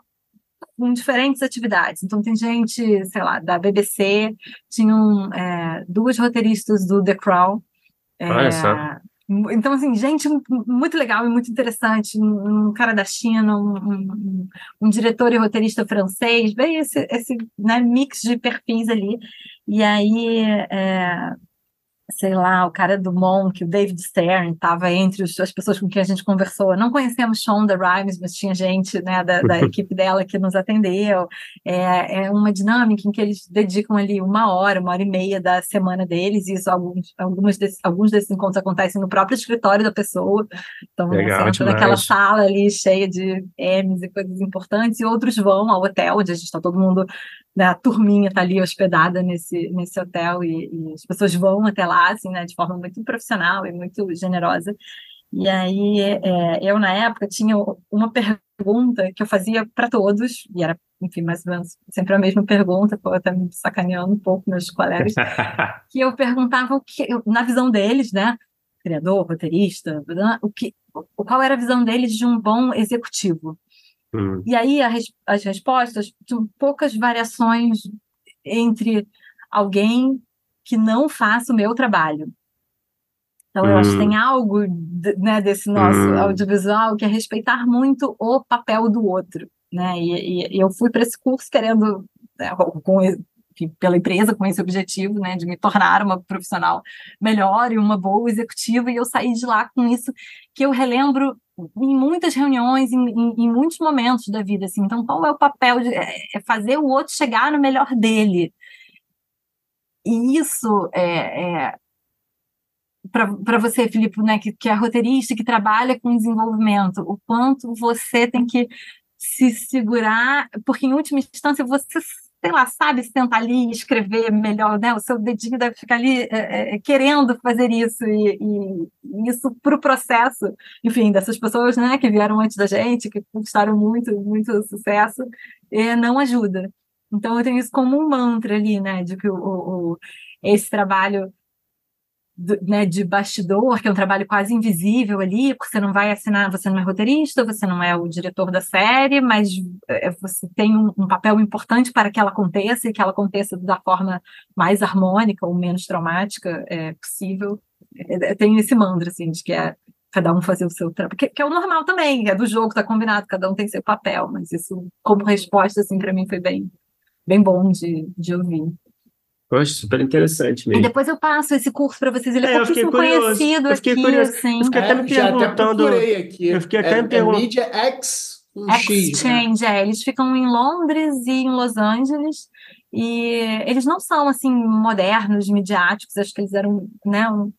com diferentes atividades. Então, tem gente, sei lá, da BBC, tinham é, duas roteiristas do The Crown. É, Olha só. Então, assim, gente muito legal e muito interessante. Um, um cara da China, um, um, um, diretor e roteirista francês, bem esse, esse né, mix de perfis ali. E aí, é, sei lá, o cara do Monk, o David Stern, estava entre os, as pessoas com quem a gente conversou. Não conhecemos Shonda Rhimes, mas tinha gente né, da, da equipe dela que nos atendeu. É, é, uma dinâmica em que eles dedicam ali uma hora, uma hora e meia da semana deles, e isso, alguns, algumas desse, alguns desses encontros acontecem no próprio escritório da pessoa. Então, Legal, você entra naquela sala ali cheia de M's e coisas importantes, e outros vão ao hotel, onde a gente está todo mundo né, a turminha está ali hospedada nesse, nesse hotel e, e, as pessoas vão até lá, assim, né, de forma muito profissional e muito generosa. E aí, é, eu, na época, tinha uma pergunta que eu fazia para todos, e era, enfim, mais ou menos sempre a mesma pergunta, pô, até me sacaneando um pouco meus colegas, que eu perguntava o que, na visão deles, né, criador, roteirista, o que, qual era a visão deles de um bom executivo. Hum. E aí res, as respostas tinham poucas variações entre alguém que não faça o meu trabalho. Então, hum. eu acho que tem hum. algo né, desse nosso hum. audiovisual que é respeitar muito o papel do outro. Né? E, e, e eu fui para esse curso querendo, né, com, pela empresa, com esse objetivo né, de me tornar uma profissional melhor e uma boa executiva, e eu saí de lá com isso que eu relembro em muitas reuniões, em, em, em, muitos momentos da vida, assim. Então, qual é o papel de é, é fazer o outro chegar no melhor dele? E isso é, é para você, Filipe, né, que, que é roteirista, que trabalha com desenvolvimento, o quanto você tem que se segurar, porque em última instância você sei lá, sabe sentar ali e escrever melhor, né? O seu dedinho deve ficar ali é, é, querendo fazer isso e, e isso para o processo, enfim, dessas pessoas, né, que vieram antes da gente, que conquistaram muito, muito sucesso, é, não ajuda. Então eu tenho isso como um mantra ali, né, de que o, o esse trabalho né, de bastidor, que é um trabalho quase invisível ali, porque você não vai assinar, você não é roteirista, você não é o diretor da série, mas é, você tem um, um, papel importante para que ela aconteça e que ela aconteça da forma mais harmônica ou menos traumática é, possível. É, é tem esse mantra, assim, de que é cada um fazer o seu trabalho, que, que, é o normal também, é do jogo, tá combinado, cada um tem seu papel, mas isso, como resposta, assim, para mim foi bem, bem bom de, de ouvir. Poxa, super interessante mesmo. E depois eu passo esse curso para vocês. Ele é, é pouquíssimo conhecido eu fiquei aqui, curioso. assim. Eu fiquei até me perguntando. Até aqui. Eu fiquei até é, me perguntando. É Media X um Exchange, X, né? é. Eles ficam em Londres e em Los Angeles. E eles não são, assim, modernos, midiáticos. Acho que eles eram, né, um,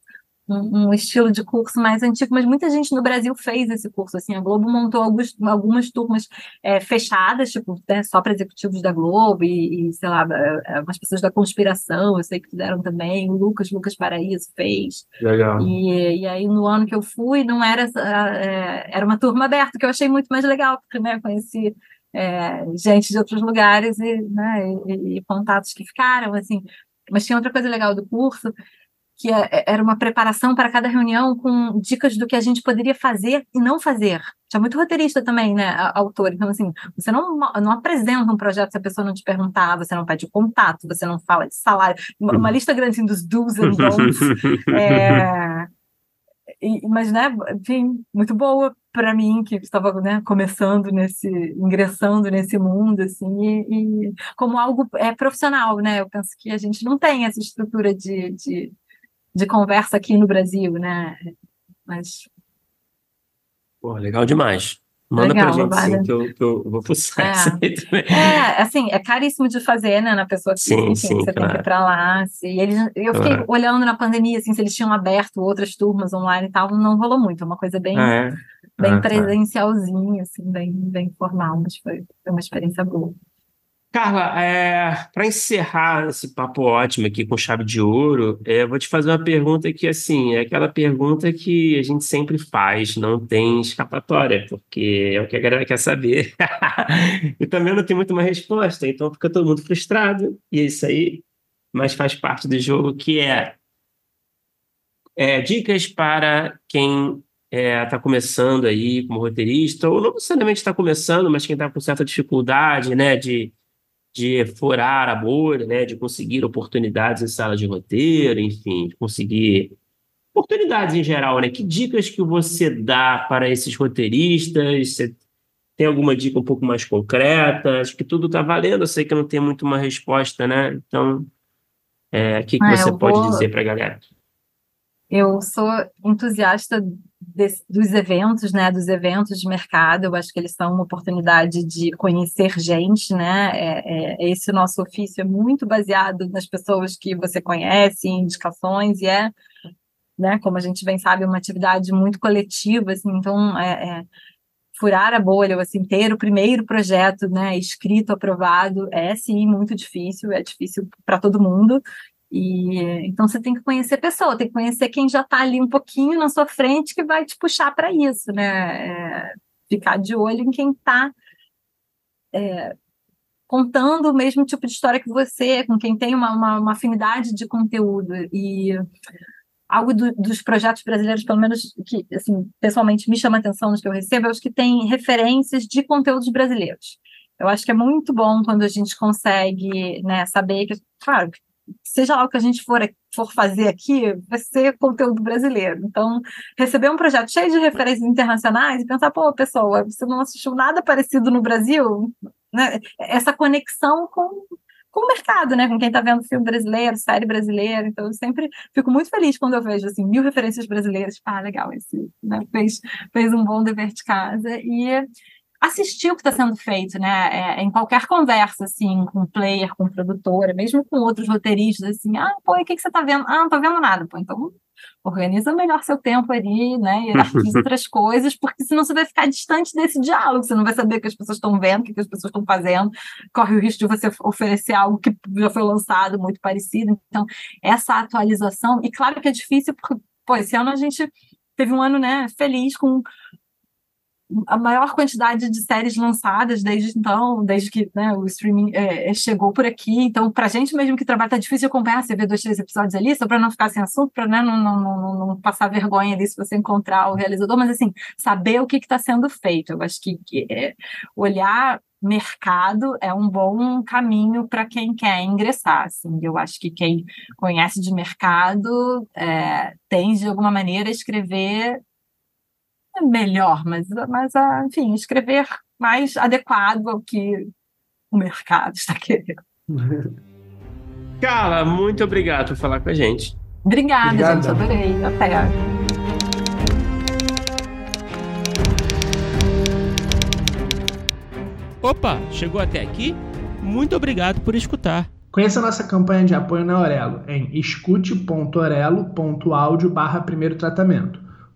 um, um, estilo de curso mais antigo, mas muita gente no Brasil fez esse curso. Assim, a Globo montou alguns, algumas turmas é, fechadas, tipo, né, só para executivos da Globo e, e, sei lá, é, umas pessoas da conspiração, eu sei que fizeram também. O Lucas, Lucas Paraíso fez. Legal. E, e aí, no ano que eu fui, não era, é, era uma turma aberta, que eu achei muito mais legal, porque né, conheci é, gente de outros lugares e, né, e, e contatos que ficaram, assim. Mas tinha outra coisa legal do curso, que é, é, era uma preparação para cada reunião com dicas do que a gente poderia fazer e não fazer. Tinha muito roteirista também, né, autor. Então, assim, você não, não apresenta um projeto se a pessoa não te perguntar, você não pede contato, você não fala de salário. Uma, uma lista grande assim, dos do's and don'ts. é, e, mas, né, enfim, muito boa para mim, que estava né, começando nesse, ingressando nesse mundo, assim, e, e, como algo é profissional, né? Eu penso que a gente não tem essa estrutura de, de de conversa aqui no Brasil, né? Mas. Pô, legal demais. Manda Legal, pra gente vale. sim, que eu, que eu vou fuçar é. isso aí também. É, assim, é caríssimo de fazer, né, na pessoa que sim, enfim, sim, você claro. tem que ir pra lá. Assim, eles, eu fiquei claro. olhando na pandemia, assim, se eles tinham aberto outras turmas online e tal, não rolou muito, é uma coisa bem, ah, é? bem ah, tá. presencialzinha, assim, bem, bem formal, mas foi, foi uma experiência boa. Carla, é, para encerrar esse papo ótimo aqui com chave de ouro, é, vou te fazer uma pergunta que, assim, é aquela pergunta que a gente sempre faz, não tem escapatória, porque é o que a galera quer saber. e também não tem muito uma resposta, então fica todo mundo frustrado, e é isso aí, mas faz parte do jogo, que é, é dicas para quem está é, tá começando aí como roteirista, ou não necessariamente está começando, mas quem está com certa dificuldade, né, de de furar a bolha, né, de conseguir oportunidades em sala de roteiro, enfim, de conseguir oportunidades em geral, né? Que dicas que você dá para esses roteiristas? Você tem alguma dica um pouco mais concreta? Acho que tudo está valendo. Eu sei que não tem muito uma resposta, né? Então, é, o que, que ah, você pode vou... dizer para a galera? Eu sou entusiasta dos eventos, né, dos eventos de mercado, eu acho que eles são uma oportunidade de conhecer gente, né, é, é, esse nosso ofício é muito baseado nas pessoas que você conhece, indicações, e é, né, como a gente bem sabe, uma atividade muito coletiva, assim, então, é, é furar a bolha, assim, ter o primeiro projeto, né, escrito, aprovado, é sim muito difícil, é difícil para todo mundo, e então você tem que conhecer a pessoa, tem que conhecer quem já está ali um pouquinho na sua frente que vai te puxar para isso, né? É, ficar de olho em quem está é, contando o mesmo tipo de história que você, com quem tem uma, uma, uma afinidade de conteúdo. E algo do, dos projetos brasileiros, pelo menos que, assim, pessoalmente me chama a atenção nos que eu recebo, é os que têm referências de conteúdos brasileiros. Eu acho que é muito bom quando a gente consegue né, saber que, claro, seja lá o que a gente for, for fazer aqui, vai ser conteúdo brasileiro. Então, receber um projeto cheio de referências internacionais e pensar, pô, pessoa, você não assistiu nada parecido no Brasil, né? Essa conexão com, com o mercado, né? Com quem está vendo filme brasileiro, série brasileira. Então, eu sempre fico muito feliz quando eu vejo assim, mil referências brasileiras. Ah, legal, esse né? fez, fez um bom dever de casa. E assistir o que está sendo feito, né? É, em qualquer conversa, assim, com player, com produtora, mesmo com outros roteiristas, assim, ah, pô, o que, que você está vendo? Ah, não estou vendo nada, pô, então organiza melhor seu tempo ali, né? Hierarquiza outras coisas, porque senão você vai ficar distante desse diálogo, você não vai saber o que as pessoas estão vendo, o que as pessoas estão fazendo, corre o risco de você oferecer algo que já foi lançado, muito parecido. Então, essa atualização, e claro que é difícil, porque, pô, esse ano a gente teve um ano, né, feliz com a maior quantidade de séries lançadas desde então, desde que né, o streaming é, é chegou por aqui. Então, para gente mesmo que trabalha, tá difícil acompanhar, você vê dois, três episódios ali, só para não ficar sem assunto, para né, não, não, não, não, passar vergonha ali se você encontrar o realizador, mas assim, saber o que está sendo feito. Eu acho que, que é, olhar mercado é um bom caminho para quem quer ingressar. Assim. Eu acho que quem conhece de mercado é, tem, de alguma maneira, escrever melhor, mas, mas ah, enfim, escrever mais adequado ao que o mercado está querendo. Carla, muito obrigado por falar com a gente. Obrigada, Obrigada. gente, adorei. Até. Opa, chegou até aqui? Muito obrigado por escutar. Conheça nossa campanha de apoio na Aurelo em escute.orelo.audio barra primeiro tratamento.